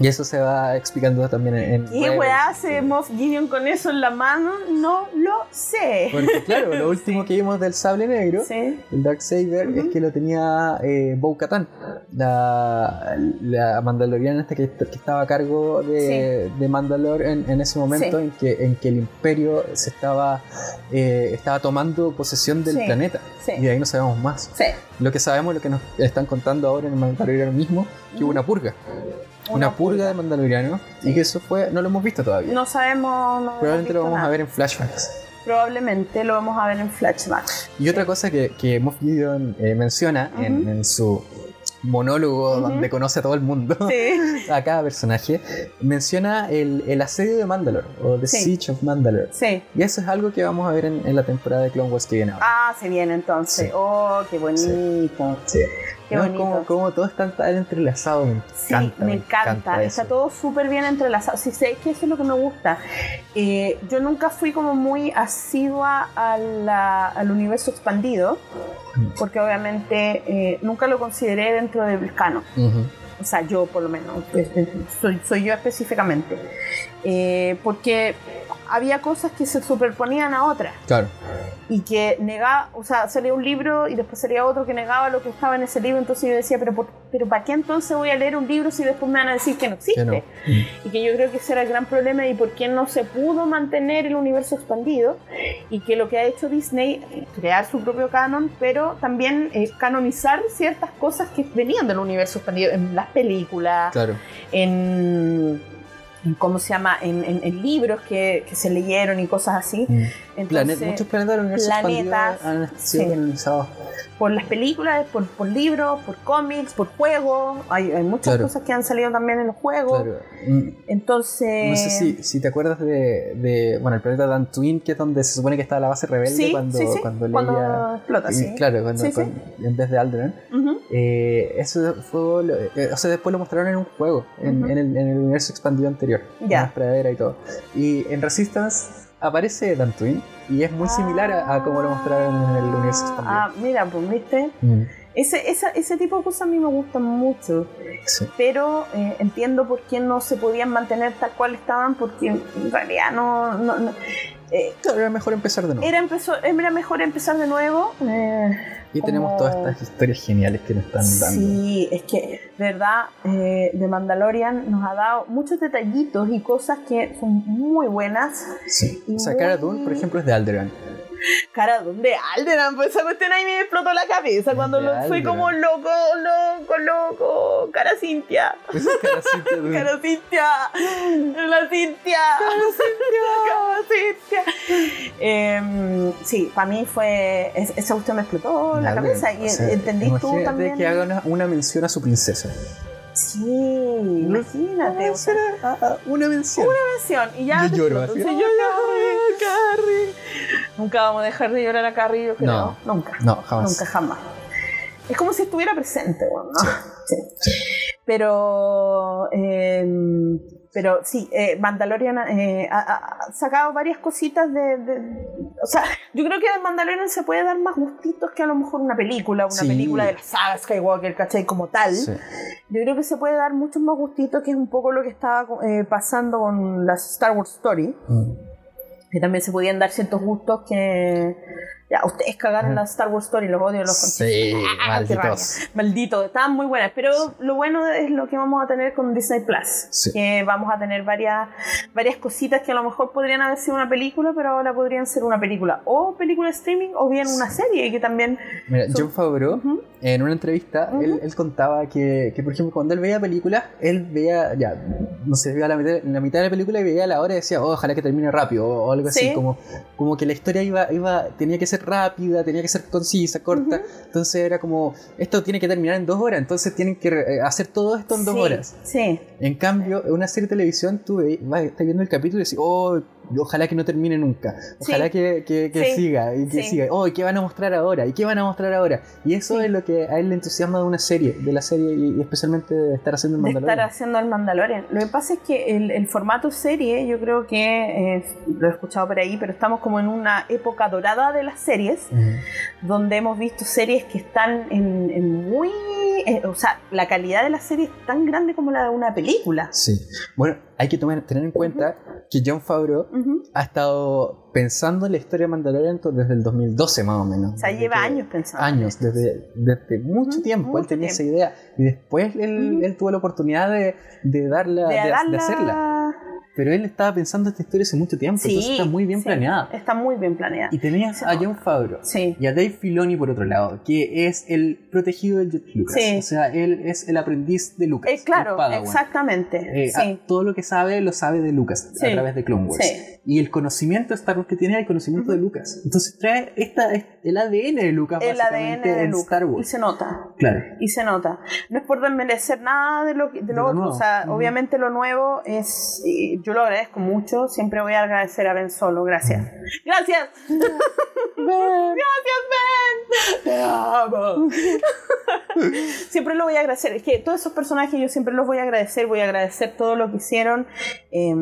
Y eso se va explicando también en. ¿Qué weá hace Moff Gideon con eso en la mano? No lo sé. Porque, claro, lo último que vimos del sable negro, el Dark Saber, es que lo tenía eh, Bo Katan, la, la mandaloriana esta que, estaba a cargo de, de Mandalor en, ese momento en, que, en que el Imperio se estaba, eh, estaba tomando posesión del planeta. Y de ahí no sabemos más. Lo que sabemos, lo que nos están contando ahora en el Mandaloriano mismo, que hubo una purga una, purga, de Mandaloriano y que eso fue, no lo hemos visto todavía. No sabemos. Probablemente lo vamos a ver en flashbacks. Probablemente lo vamos a ver en flashbacks. Y otra cosa que, que Moff Gideon eh, menciona en, su monólogo donde conoce a todo el mundo, a cada personaje, menciona el, el, asedio de Mandalore o The Siege of Mandalore. Sí. Y eso es algo que vamos a ver en, la temporada de Clone Wars que viene ahora. Ah, se viene entonces. Oh, qué bonito. Qué bonito. Como, todo está tan entrelazado. Me sí, me, encanta. está todo súper bien entrelazado. Sí, sé que eso es lo que me gusta. Eh, yo nunca fui como muy asidua al universo expandido, mm. porque obviamente eh, nunca lo consideré dentro del canon. o sea, yo por lo menos, soy, soy yo específicamente, eh, porque había cosas que se superponían a otras. Claro. Y que negaba, o sea, salía un libro y después salía otro que negaba lo que estaba en ese libro, entonces yo decía, pero, pero ¿para qué entonces voy a leer un libro si después me van a decir que no existe? Y que yo creo que ese era el gran problema y por qué no se pudo mantener el universo expandido y que lo que ha hecho Disney, crear su propio canon, pero también eh, canonizar ciertas cosas que venían del universo expandido, en las películas, claro. en ¿cómo se llama? En, en, libros que, que, se leyeron y cosas así. Mm. Entonces, muchos planetas del universo planetas, han sido Por las películas, por, por, libros, por cómics, por juegos. Hay, hay muchas cosas que han salido también en los juegos. Claro. Mm. Entonces... No sé si, si te acuerdas de, de, bueno, el planeta Dantooine, que es donde se supone que estaba la base rebelde cuando, cuando, cuando explota, sí. Claro, cuando, en vez de Alderaan. eh, eso fue... Eh, o sea, después lo mostraron en un juego, en, en, el, en el universo expandido anterior ya. pradera y todo. Y en Resistance aparece Dantooine y es muy similar a, como lo mostraron en el universo expandido. Ah, mira, pues viste. Mm. Ese, ese tipo de cosas a mí me gustan mucho, pero eh, entiendo por qué no se podían mantener tal cual estaban, porque en realidad no... no, eh, era mejor empezar de nuevo. Era, era mejor empezar de nuevo. Eh, y tenemos todas estas historias geniales que nos están dando. Sí, es que, verdad, eh, The Mandalorian nos ha dado muchos detallitos y cosas que son muy buenas. Sí. O sea, Cara Dune, por ejemplo, es de Alderaan. Cara, ¿dónde Alderan? Pues esa cuestión ahí me explotó la cabeza cuando lo, fui como loco, loco, loco. Cara Cintia. cara Cintia. cara Cintia. La Cintia. Cara Cintia. cara Cintia. Eh, sí, para mí fue. esa cuestión me explotó la cabeza. Y entendí tú también. que haga una, una mención a su princesa. Sí, imagínate. una mención. Una mención. Y ya. Yo lloro. Yo lloro, Carrie. Nunca vamos a dejar de llorar a Carrie, yo creo. No, nunca. No, jamás. Nunca, jamás. Es como si estuviera presente, bueno, ¿no? Sí. sí. Pero. Eh, pero sí, eh, Mandalorian eh, ha, sacado varias cositas de, O sea, yo creo que de Mandalorian se puede dar más gustitos que a lo mejor una película, una película de la saga Skywalker, ¿cachai? Como tal. Yo creo que se puede dar muchos más gustitos, que es un poco lo que estaba eh, pasando con las Star Wars Story. Mm. Que también se podían dar ciertos gustos que ya, ustedes cagaron la Star Wars Story, los odio, los Sí, ah, malditos. Maldito, estaban muy buenas. Pero lo bueno es lo que vamos a tener con Disney Plus. Que vamos a tener varias, varias cositas que a lo mejor podrían haber sido una película, pero ahora podrían ser una película. O película streaming, o bien una serie que también. Mira, John Favreau, en una entrevista, él, él, contaba que, que, por ejemplo, cuando él veía películas, él veía, ya, no sé, veía la mitad, la mitad de la película y veía la hora y decía, oh, ojalá que termine rápido, o algo así, como, como que la historia iba, iba, tenía que ser rápida, tenía que ser concisa, corta. Entonces era como, esto tiene que terminar en dos horas, entonces tienen que eh, hacer todo esto en dos horas. Sí. En cambio, en una serie de televisión, tú estás viendo el capítulo y decís, oh, ojalá que no termine nunca. Ojalá que, que, siga y que siga. Oh, ¿y qué van a mostrar ahora? ¿Y qué van a mostrar ahora? Y eso es lo que a él le entusiasma de una serie, de la serie y, especialmente de estar haciendo el Mandalorian. De estar haciendo el Mandalorian. Lo que pasa es que el, el formato serie, yo creo que eh, lo he escuchado por ahí, pero estamos como en una época dorada de las series, donde hemos visto series que están en, muy. Eh, o sea, la calidad de la serie es tan grande como la de una película. Sí. Bueno, hay que tomar, tener en cuenta que John Favreau ha estado pensando en la historia de Mandalorian desde el 2012 más o menos. O sea, lleva años pensando. Años, desde, desde mucho tiempo él tenía esa idea y después él, tuvo la oportunidad de, de darla, de hacerla. Pero él estaba pensando esta historia hace mucho tiempo, entonces está muy bien planeada. Está muy bien planeada. Y tenías a John Favreau y a Dave Filoni por otro lado, que es el protegido de George Lucas. O sea, él es el aprendiz de Lucas. Eh, claro, exactamente. Eh, todo lo que sabe lo sabe de Lucas a través de Clone Wars. Y el conocimiento de Que tiene el conocimiento de Lucas. Entonces trae esta, el ADN de Lucas el ADN de en Star Wars. Y se nota. Claro. Y se nota. No es por desmerecer nada de lo, de lo, otro. O sea, obviamente lo nuevo es. Yo lo agradezco mucho. Siempre voy a agradecer a Ben Solo. Gracias. Gracias. Gracias, Ben. Te amo. siempre lo voy a agradecer. Es que todos esos personajes yo siempre los voy a agradecer. Voy a agradecer todo lo que hicieron. Eh,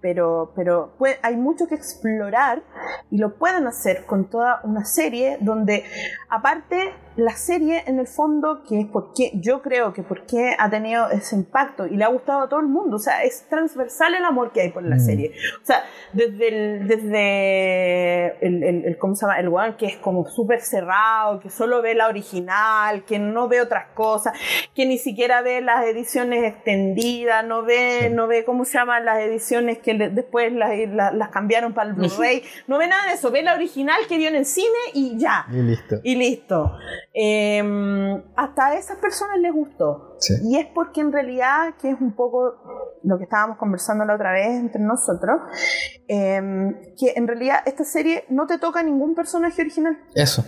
pero, pero hay mucho que explorar y lo pueden hacer con toda una serie donde aparte la serie en el fondo que es porque yo creo que porque ha tenido ese impacto y le ha gustado a todo el mundo, o sea, es transversal el amor que hay por la mm. serie. O sea, desde el, desde el, el, ¿cómo se llama? El one que es como súper cerrado, que solo ve la original, que no ve otras cosas, que ni siquiera ve las ediciones extendidas, no ve, no ve cómo se llaman las ediciones que después las, cambiaron para el Blu-ray. No ve nada de eso, ve la original que vio en el cine y ya. Y listo. Y listo. Em, hasta a esas personas les gustó. Y es porque en realidad, que es un poco lo que estábamos conversando la otra vez entre nosotros, em, que en realidad esta serie no te toca ningún personaje original. Eso.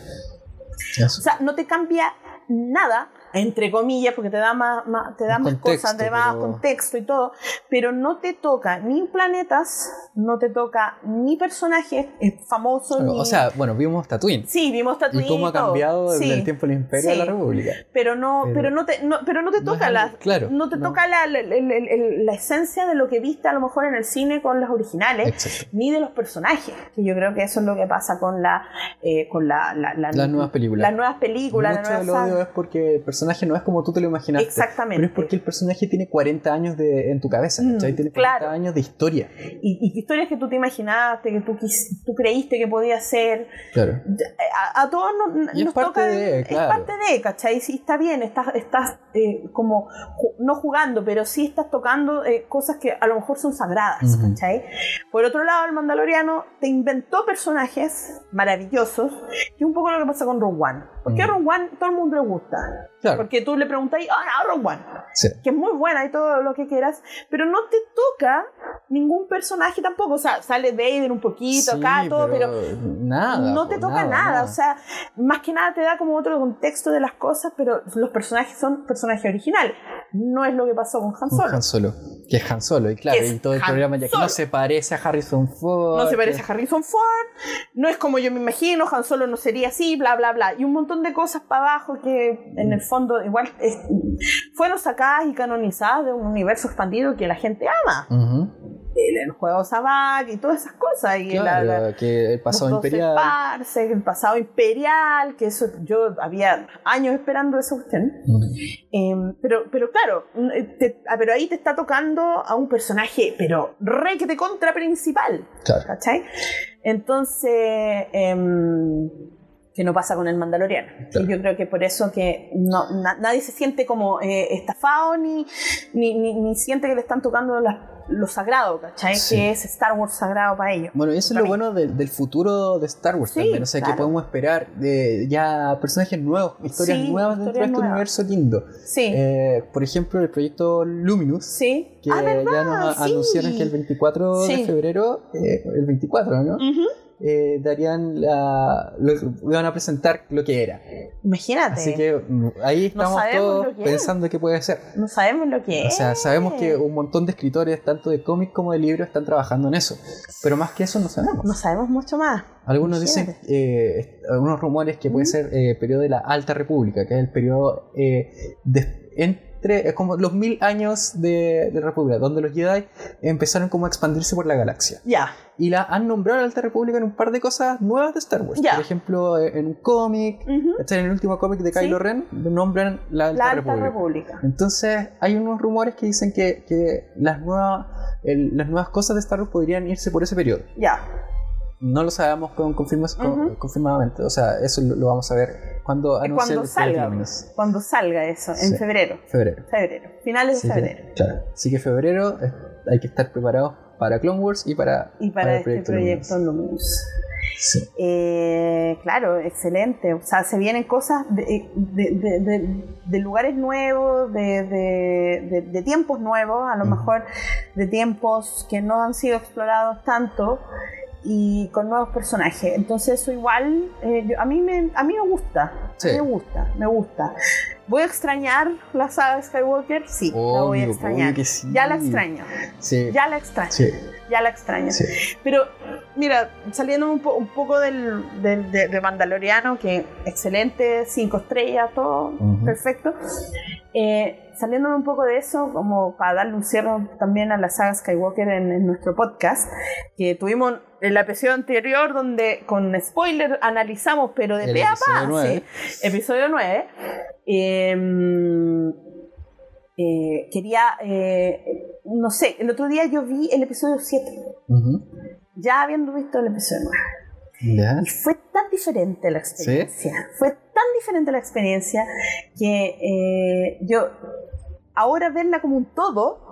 O sea, no te cambia nada entre comillas, porque te da más, te da más cosas, te da más contexto y todo, pero no te toca ni planetas, no te toca ni personajes famosos. O sea, bueno, vimos Tatooine. Sí, vimos Tatooine. Y cómo ha cambiado desde el tiempo del Imperio a la República. Pero no, pero, no te, no, pero no te toca la, claro, no te toca la, la, esencia de lo que viste a lo mejor en el cine con los originales, ni de los personajes, que yo creo que eso es lo que pasa con la, eh, con la, las nuevas películas. Las nuevas películas. Mucho del odio es porque el personaje no es como tú te lo imaginaste. Exactamente. Pero es porque el personaje tiene 40 años de, en tu cabeza, mm, Tiene 40 años de historia. Y, historias que tú te imaginaste, que tú, tú creíste que podía ser. Claro. A, todos nos, es parte toca. De, claro. Es parte de, ¿cachai? Sí, está bien, estás, estás eh, como, no jugando, pero sí estás tocando eh, cosas que a lo mejor son sagradas, ¿cachai? Por otro lado, el Mandaloriano te inventó personajes maravillosos, que es un poco lo que pasa con Rogue One. Porque Rogue One todo el mundo le gusta. Porque tú le preguntas, ah, no, Rogue One. Que es muy buena y todo lo que quieras, pero no te toca ningún personaje tampoco. O sea, sale Vader un poquito acá, todo, pero, nada, no te toca nada, O sea, más que nada te da como otro contexto de las cosas, pero los personajes son personajes originales. No es lo que pasó con Han Solo. Han Solo, que es Han Solo, y claro, y todo el programa ya que no se parece a Harrison Ford. No se parece a Harrison Ford, no es como yo me imagino, Han Solo no sería así, bla, bla, bla. Y un montón de cosas para abajo que en el fondo igual fueron sacadas y canonizadas de un universo expandido que la gente ama. El, juego Sabak y todas esas cosas. Y que el pasado imperial. el pasado imperial, que eso yo había años esperando esa cuestión. Em, pero, pero claro, ah, pero ahí te está tocando a un personaje, pero re que te contra principal. ¿Cachai? Entonces. Em, que no pasa con el Mandaloriano. Y yo creo que por eso que no, nadie se siente como eh, estafado ni, ni, ni, siente que le están tocando lo sagrado, ¿cachai? Que es Star Wars sagrado para ellos. Bueno, eso es lo bueno del futuro de Star Wars también. O sea, que podemos esperar de ya personajes nuevos, historias nuevas dentro de este universo lindo. Sí. Eh, por ejemplo, el proyecto Luminous. Sí. Que ah, ya nos anunciaron que el 24 de febrero, eh, el 24, ¿no? Eh, darían la, lo, iban a presentar lo que era. Imagínate. Así que mm, ahí estamos todos pensando qué puede ser. No sabemos lo que es. O sea, sabemos que un montón de escritores, tanto de cómics como de libros, están trabajando en eso. Pero más que eso no sabemos. No sabemos mucho más. Algunos dicen, eh, algunos rumores que puede ser eh, periodo de la Alta República, que es el periodo eh, de, en es como los mil años de, de, República, donde los Jedi empezaron como a expandirse por la galaxia. Ya. Y la han nombrado a la Alta República en un par de cosas nuevas de Star Wars. Por ejemplo, eh, en un cómic, en el último cómic de Kylo Ren, nombran la Alta, República. Entonces, hay unos rumores que dicen que, que las, nuevas, las nuevas cosas de Star Wars podrían irse por ese periodo. Ya. No lo sabemos con, confirmadamente. O sea, eso lo, vamos a ver cuando anuncie cuando salga, Cuando salga eso, en febrero. Febrero. Febrero. Finales de febrero. claro. Así que febrero eh, hay que estar preparados para Clone Wars y para, y para, este proyecto Luminous. Sí. Eh, claro, excelente. O sea, se vienen cosas de, de, lugares nuevos, de, tiempos nuevos, a lo mejor de tiempos que no han sido explorados tanto y con nuevos personajes. Entonces eso igual, eh, a, mí me, a mí me gusta, me gusta, me gusta. ¿Voy a extrañar la saga de Skywalker? Sí, la voy a extrañar. Ya la extraño. Ya la extraño. Ya la extraño. Pero mira, saliendo un, poco del, de, Mandaloriano, que excelente, cinco estrellas, todo perfecto. Eh, saliendo un poco de eso, como para darle un cierre también a la saga Skywalker en, nuestro podcast, que tuvimos el episodio anterior donde con spoiler analizamos, pero de pe a pa, episodio 9. Em, eh, quería, eh, no sé, el otro día yo vi el episodio 7 ya habiendo visto el episodio Y fue tan diferente la experiencia. Fue tan diferente la experiencia que eh, yo ahora verla como un todo,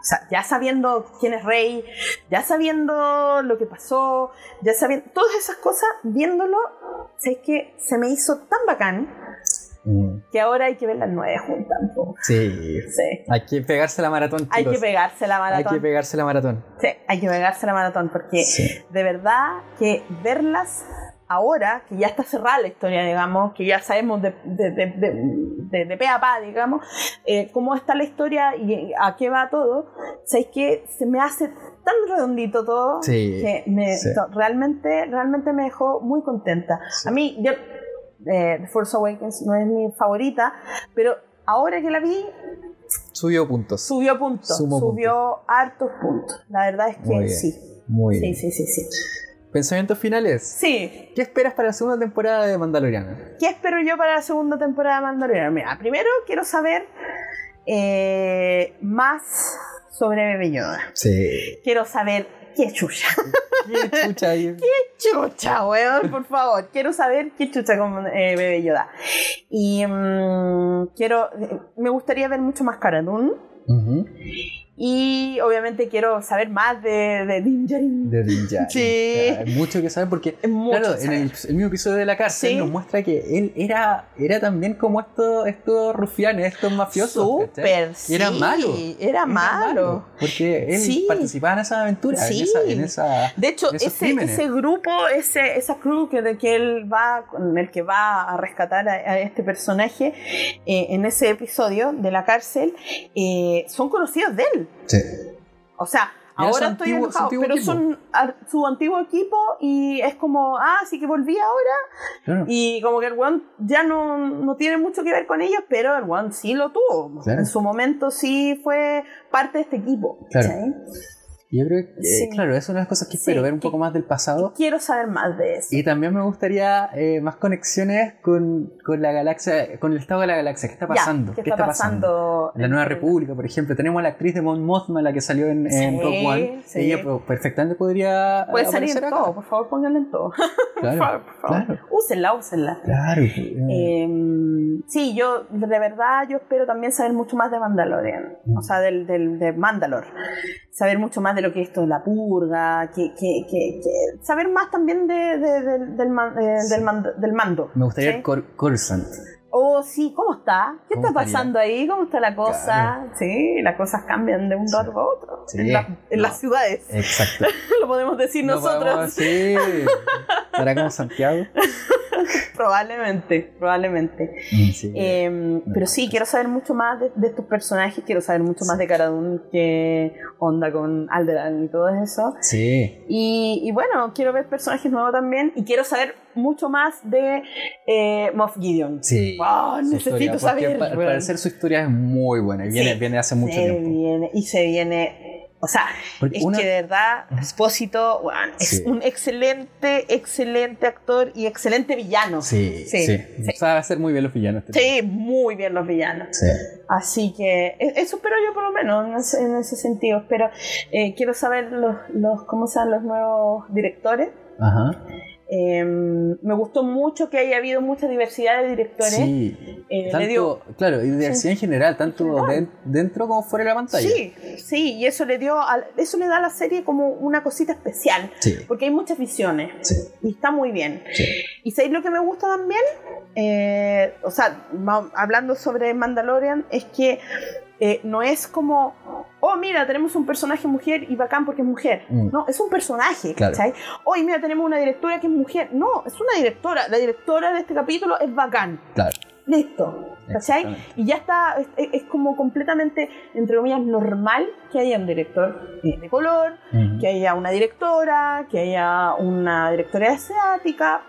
o sea, ya sabiendo quién es rey, ya sabiendo lo que pasó, ya sabiendo todas esas cosas, viéndolo, sé que se me hizo tan bacán Mm. Que ahora hay que ver las nueve juntas. Sí. sí. Hay que pegarse la maratón. Hay que pegarse la maratón. Hay que pegarse la maratón. Sí, hay que pegarse la maratón porque de verdad que verlas ahora, que ya está cerrada la historia, digamos, que ya sabemos de, de, de, de, pe a pa, digamos, eh, cómo está la historia y a qué va todo, sabéis que se me hace tan redondito todo que me, realmente, realmente me dejó muy contenta. A mí, yo eh, The Force Awakens no es mi favorita, pero ahora que la vi... Subió puntos. Subió puntos. subió hartos puntos. La verdad es que sí. Muy sí, Sí, sí, sí. ¿Pensamientos finales? Sí. ¿Qué esperas para la segunda temporada de Mandalorian? ¿Qué espero yo para la segunda temporada de Mandalorian? Mira, primero quiero saber eh, más sobre Bebe Yoda. Sí. Quiero saber qué chucha. ¿Qué chucha ¿Qué chucha, weón? Por favor. Quiero saber qué chucha con eh, Bebé Yoda. Y mm, quiero. Me gustaría ver mucho más Cara Dune. Y obviamente quiero saber más de, de De Dinjarin. Sí. hay mucho que saber porque, claro, en el, mismo episodio de la cárcel nos muestra que él era, era también como estos, estos rufianes, estos mafiosos. Súper, sí. era malo. Era, malo. Porque él participaba en esa aventura, en, esa, De hecho, ese, ese, grupo, ese, esa crew que, de que él va, con el que va a rescatar a, este personaje eh, en ese episodio de la cárcel, eh, son conocidos de él. Sí. O sea, ahora estoy enojado, pero son su antiguo equipo y es como, ah, sí que volví ahora. Y como que el One ya no, no, tiene mucho que ver con ellos, pero el One sí lo tuvo. En su momento sí fue parte de este equipo. Yo creo que, eh, claro, es una de las cosas que espero, ver un poco más del pasado. Quiero saber más de eso. Y también me gustaría eh, más conexiones con, con, la galaxia, con el estado de la galaxia. ¿Qué está pasando? ¿Qué, está, pasando? La Nueva República, por ejemplo. Tenemos a la actriz de Mon Mothma, la que salió en, Rogue One. Ella perfectamente podría. Puede salir en todo, por favor, pónganla en todo. Claro, por favor, Claro. Úsenla, úsenla. Claro. Em, sí, yo, de verdad, yo espero también saber mucho más de Mandalorian. Mm. O sea, del, del, de Mandalore. Saber mucho más de lo que es esto la purga, que, que, que, saber más también de, del, del, del, mando. Me gustaría ¿sí? Coruscant. Oh, sí, ¿cómo está? ¿Qué está pasando ahí? ¿Cómo está la cosa? Sí, las cosas cambian de un lado a otro. En, las ciudades. Exacto. Lo podemos decir nosotros. sí. ¿Será como Santiago? probablemente, probablemente. Mm, em, pero sí, quiero saber mucho más de, estos personajes, quiero saber mucho más de Caradun que onda con Alderan y todo eso. Sí. Y, bueno, quiero ver personajes nuevos también y quiero saber mucho más de eh, Moff Gideon. Sí. necesito saber. Al parecer su historia es muy buena y viene, viene hace mucho tiempo. y se viene o sea, es que de verdad, Espósito es un excelente, excelente actor y excelente villano. Sí, sí. sí. Sabe hacer muy bien los villanos. Este sí, muy bien los villanos. Sí. Así que e, eso espero yo por lo menos en ese, sentido. Pero eh, quiero saber los, los, cómo sean los nuevos directores. Ajá. Em, me gustó mucho que haya habido mucha diversidad de directores. Sí, eh, claro, y diversidad en general, tanto dentro como fuera de la pantalla. Sí, sí, y eso le dio, eso le da a la serie como una cosita especial, porque hay muchas visiones y está muy bien. Y sabéis lo que me gusta también, eh, o sea, hablando sobre Mandalorian, es que eh, no es como, oh, mira, tenemos un personaje mujer y bacán porque es mujer. Mm. No, es un personaje, ¿cachai? Hoy, mira, tenemos una directora que es mujer. No, es una directora. La directora de este capítulo es bacán. Claro. listo. ¿Cachai? Y ya está, es, como completamente, entre comillas, normal que haya un director de color, que haya una directora, que haya una directora asiática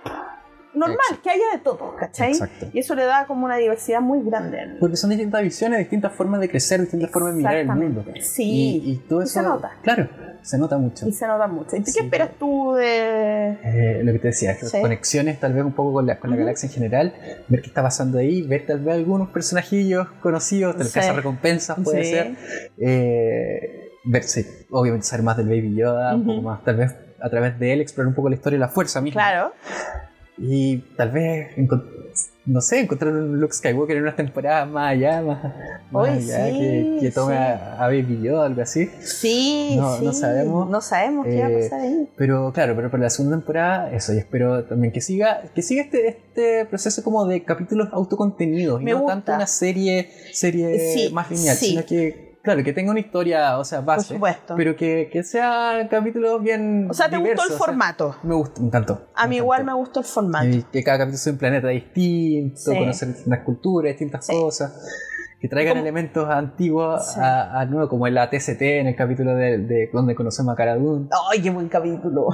normal, que haya de todo, ¿cachai? Y eso le da como una diversidad muy grande. Porque son distintas visiones, distintas formas de crecer, distintas formas de mirar el mundo. Sí, y, todo eso. se nota. Claro, se nota mucho. Y se nota mucho. ¿Y qué esperas tú de.? Eh, lo que te decía, conexiones tal vez un poco con la, con la galaxia en general, ver qué está pasando ahí, ver tal vez algunos personajillos conocidos, tal vez recompensas puede ser. Eh, ver, sí, obviamente saber más del Baby Yoda, un poco más, tal vez a través de él explorar un poco la historia y la fuerza misma. Claro. Y tal vez, no sé, encontrar un Luke Skywalker en unas temporadas más allá, más, allá, que, tome a, Baby Yoda, algo así. Sí, no, sí. no sabemos. No sabemos qué va a pasar ahí. Eh, pero claro, pero para la segunda temporada, eso, y espero también que siga, que siga este, este proceso como de capítulos autocontenidos, y no tanto una serie, serie más lineal, sino que Claro, que tenga una historia, o sea, base. Por supuesto. Pero que, que sea capítulos bien. O sea, ¿te gustó el formato? me gustó, me encantó. A mí igual me gustó el formato. Y que cada capítulo sea un planeta distinto, conocer distintas culturas, distintas cosas que traigan elementos antiguos a, nuevo, como en la TCT, en el capítulo de, donde conocemos a Cara ¡Ay, qué buen capítulo!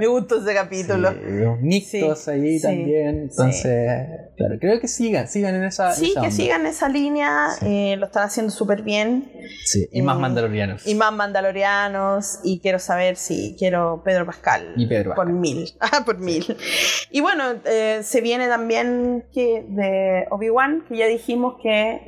Me gustó ese capítulo. los nictos ahí también. Entonces, claro, creo que sigan, sigan en esa. Sí, que sigan esa línea. Eh, lo están haciendo súper bien. Sí, y más eh, mandalorianos. Y más mandalorianos. Y quiero saber si quiero Pedro Pascal. Y Pedro Por mil. Ah, por mil. Y bueno, eh, se viene también que de Obi-Wan, que ya dijimos que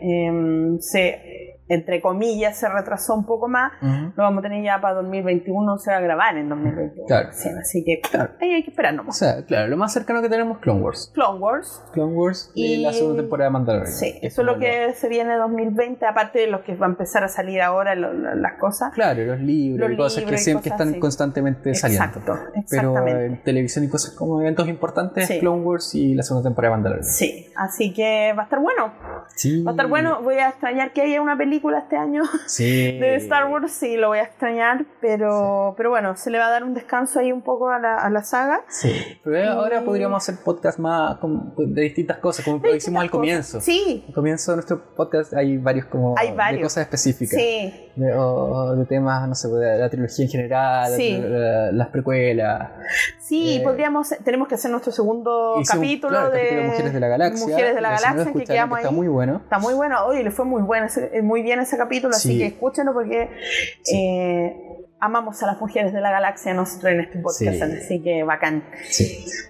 se entre comillas, se retrasó un poco más. Lo vamos a tener ya para 2021, se va a grabar en 2021. Claro. así que ahí hay que esperar nomás. O sea, claro, lo más cercano que tenemos Clone Wars. Clone Wars. Clone Wars y, la segunda temporada de Mandalorian. Sí, eso es lo que se viene en 2020, aparte de los que va a empezar a salir ahora las cosas. Claro, los libros y cosas que siempre están constantemente saliendo. Exacto, Pero en televisión y cosas como eventos importantes, Clone Wars y la segunda temporada de Mandalorian. Sí, así que va a estar bueno. Sí. Va a estar bueno. Voy a extrañar que haya una película este año de Star Wars, sí, lo voy a extrañar, pero, pero bueno, se le va a dar un descanso ahí un poco a la, a la saga. Sí, pero ahora podríamos hacer podcast más de distintas cosas, como lo hicimos al comienzo. Sí. Al comienzo de nuestro podcast hay varios como de cosas específicas. Sí. De, o, de temas, no sé, de la trilogía en general, las precuelas. Sí, eh, podríamos, tenemos que hacer nuestro segundo capítulo, de, Mujeres de la Galaxia. Mujeres de la Galaxia, que quedamos Está muy bueno. Está muy bueno, oye, le fue muy bueno, muy bien en ese capítulo, así que escúchenlo porque eh, amamos a las mujeres de la galaxia nosotros en este podcast, así que bacán.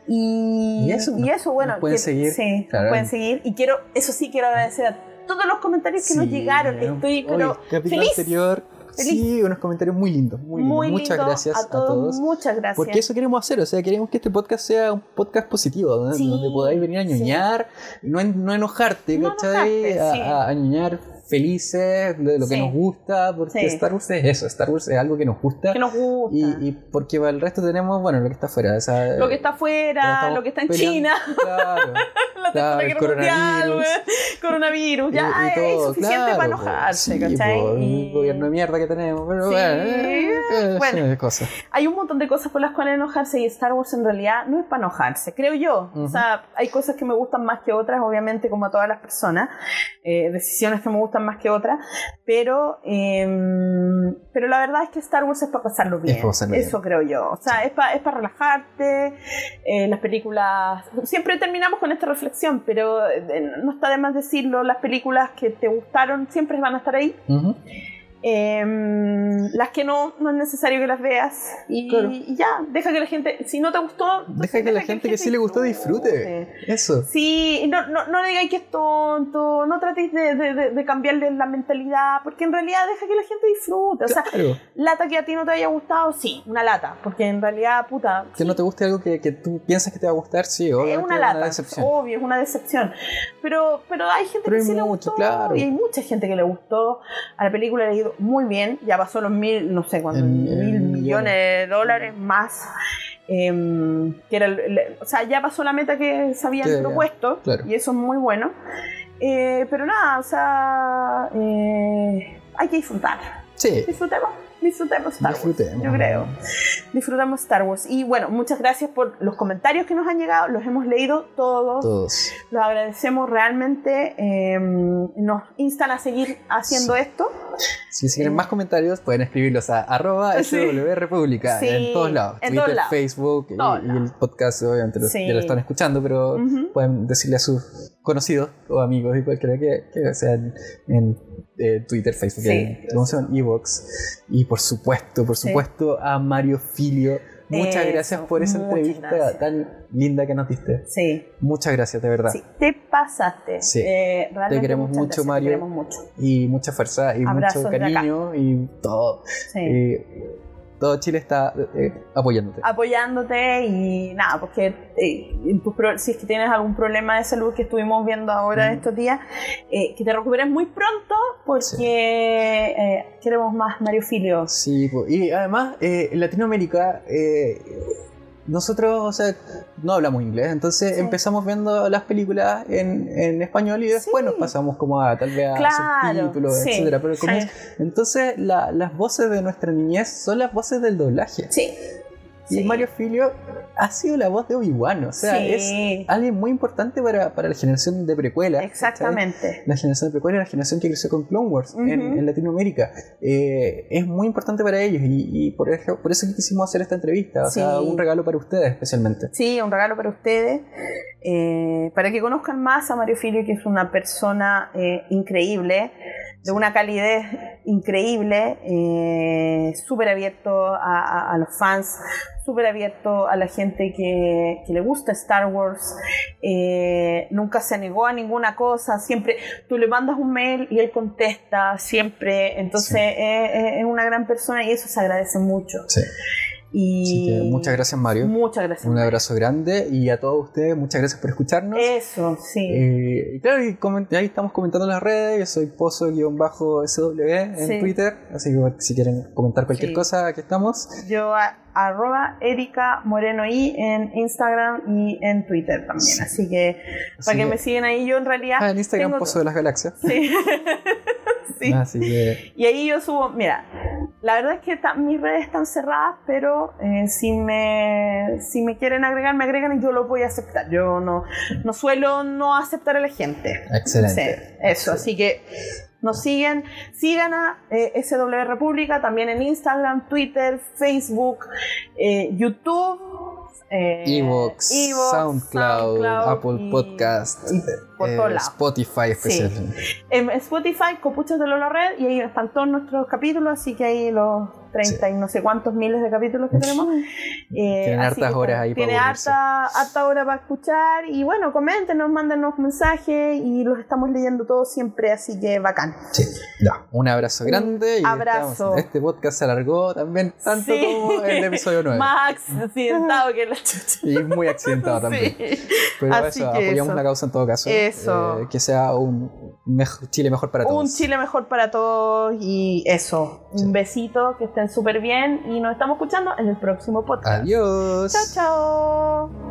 Y, eso, y eso, bueno, pueden seguir. Sí, pueden seguir. Y quiero, eso sí, quiero agradecer a todos los comentarios que nos llegaron. Estoy, pero capítulo feliz. anterior. Sí, unos comentarios muy lindos, muy, Muchas gracias a todos, Muchas gracias. Porque eso queremos hacer, o sea, queremos que este podcast sea un podcast positivo, donde podáis venir a ñoñar, no, no enojarte, no ¿cachai? a, a, ñoñar felices de lo que nos gusta, porque Star Wars es eso, Star Wars es algo que nos gusta. Que nos gusta. Y, y porque para el resto tenemos, bueno, lo que está afuera. lo que está afuera, lo que está en China. Claro. la claro, el coronavirus. coronavirus, ya y, todo, es suficiente para enojarse, sí, ¿cachai? el gobierno de mierda que tenemos, pero bueno, eh, bueno cosas. hay un montón de cosas por las cuales enojarse y Star Wars en realidad no es para enojarse, creo yo. O sea, hay cosas que me gustan más que otras, obviamente, como a todas las personas, eh, decisiones que me gustan más que otras, pero, em, pero la verdad es que Star Wars es para pasarlo bien. Eso creo yo. O sea, es para es para relajarte. Eh, las películas. Siempre terminamos con esta reflexión, pero eh, no está de más decirlo. Las películas que te gustaron siempre van a estar ahí. Em, las que no, no es necesario que las veas. Y, ya, deja que la gente, si no te gustó, deja que la gente que, sí le gustó disfrute. Eso. Sí, no, no, no digáis que es tonto, no tratéis de, de, de, cambiarle la mentalidad, porque en realidad deja que la gente disfrute. O sea, lata que a ti no te haya gustado, sí, una lata, porque en realidad, puta. Que no te guste algo que, que, tú piensas que te va a gustar, sí, obvio. Es una lata, obvio, es una decepción. Pero, pero hay gente que sí le gustó, y hay mucha gente que le gustó a la película, le muy bien, ya pasó los mil, no sé cuántos, mil millones de dólares más. Em, que era o sea, ya pasó la meta que se habían propuesto y eso es muy bueno. Eh, pero nada, o sea, eh, hay que disfrutar. Sí. Disfrutemos. Disfrutemos Star Wars. Yo creo. Disfrutamos Star Wars. Y bueno, muchas gracias por los comentarios que nos han llegado. Los hemos leído todos. Todos. Los agradecemos realmente. Em, nos instan a seguir haciendo esto. Si quieren más comentarios, pueden escribirlos a arroba República en todos lados. Twitter, Facebook y, el podcast, obviamente, ya lo están escuchando, pero pueden decirle a sus conocidos o amigos y cualquiera que, que sean en eh, Twitter, Facebook, ¿cómo se Evox. Y por supuesto, por supuesto, a Mario Filio. Muchas gracias por esa entrevista tan linda que nos diste. Sí. Muchas gracias, de verdad. Sí, te pasaste. Sí. Eh, te queremos mucho, Mario. Te queremos mucho. Y mucha fuerza y mucho cariño y todo. Sí todo Chile está eh, apoyándote. Apoyándote y nada, porque eh, si es que tienes algún problema de salud que estuvimos viendo ahora estos días, eh, que te recuperes muy pronto porque queremos más Mario Filio. Sí, y además en Latinoamérica nosotros, o sea, no hablamos inglés, entonces empezamos viendo las películas en, en español y después nos pasamos como a tal vez a subtítulos, etcétera. Pero entonces las voces de nuestra niñez son las voces del doblaje. Sí. Y Mario Filio ha sido la voz de Obi-Wan, o sea, es alguien muy importante para, para la generación de precuela. Exactamente. La generación de precuela, la generación que creció con Clone Wars en, Latinoamérica. Eh, es muy importante para ellos y, por, eso, por eso quisimos hacer esta entrevista, o sea, un regalo para ustedes especialmente. Sí, un regalo para ustedes, eh, para que conozcan más a Mario Filio, que es una persona eh, increíble de una calidez increíble, eh, súper abierto a, los fans, súper abierto a la gente que, le gusta Star Wars, eh, nunca se negó a ninguna cosa, siempre tú le mandas un mail y él contesta, siempre, entonces es, una gran persona y eso se agradece mucho. Sí. Y muchas gracias, Mario. Muchas gracias. Un abrazo grande y a todos ustedes, muchas gracias por escucharnos. Eso, sí. Eh, y claro, ahí estamos comentando en las redes. Yo soy pozo-sw en Twitter. Así que si quieren comentar cualquier cosa, aquí estamos. Yo arroba Erika Moreno I en Instagram y en Twitter también. Así que para que, me siguen ahí, yo en realidad. Ah, en Instagram, Pozo de las Galaxias. Sí. Y ahí yo subo, mira, la verdad es que mis redes están cerradas, pero eh, si, me, si me quieren agregar, me agregan y yo lo voy a aceptar. Yo no, no suelo no aceptar a la gente. Excelente. eso, así que nos siguen, sigan a eh, SW República también en Instagram, Twitter, Facebook, eh, YouTube eh, Evox, SoundCloud, Apple Podcast, eh, Spotify especialmente. En Spotify, Copuchas de Lola Red, y ahí están todos nuestros capítulos, así que ahí los 30 y no sé cuántos miles de capítulos que tenemos. Eh, Tienen hartas horas ahí Tiene harta, harta hora para escuchar, y bueno, coméntenos, mándenos mensajes, y los estamos leyendo todos siempre, así que bacán. Sí, ya, un abrazo grande. y abrazo. Este podcast se alargó también tanto como el episodio 9. Más accidentado que la Y muy accidentado también. Pero eso, apoyamos la causa en todo caso. Eso. Eh, que sea un Chile mejor para todos. Un Chile mejor para todos y eso. Un besito, que estén súper bien y nos estamos escuchando en el próximo podcast. Adiós. Chao, chao.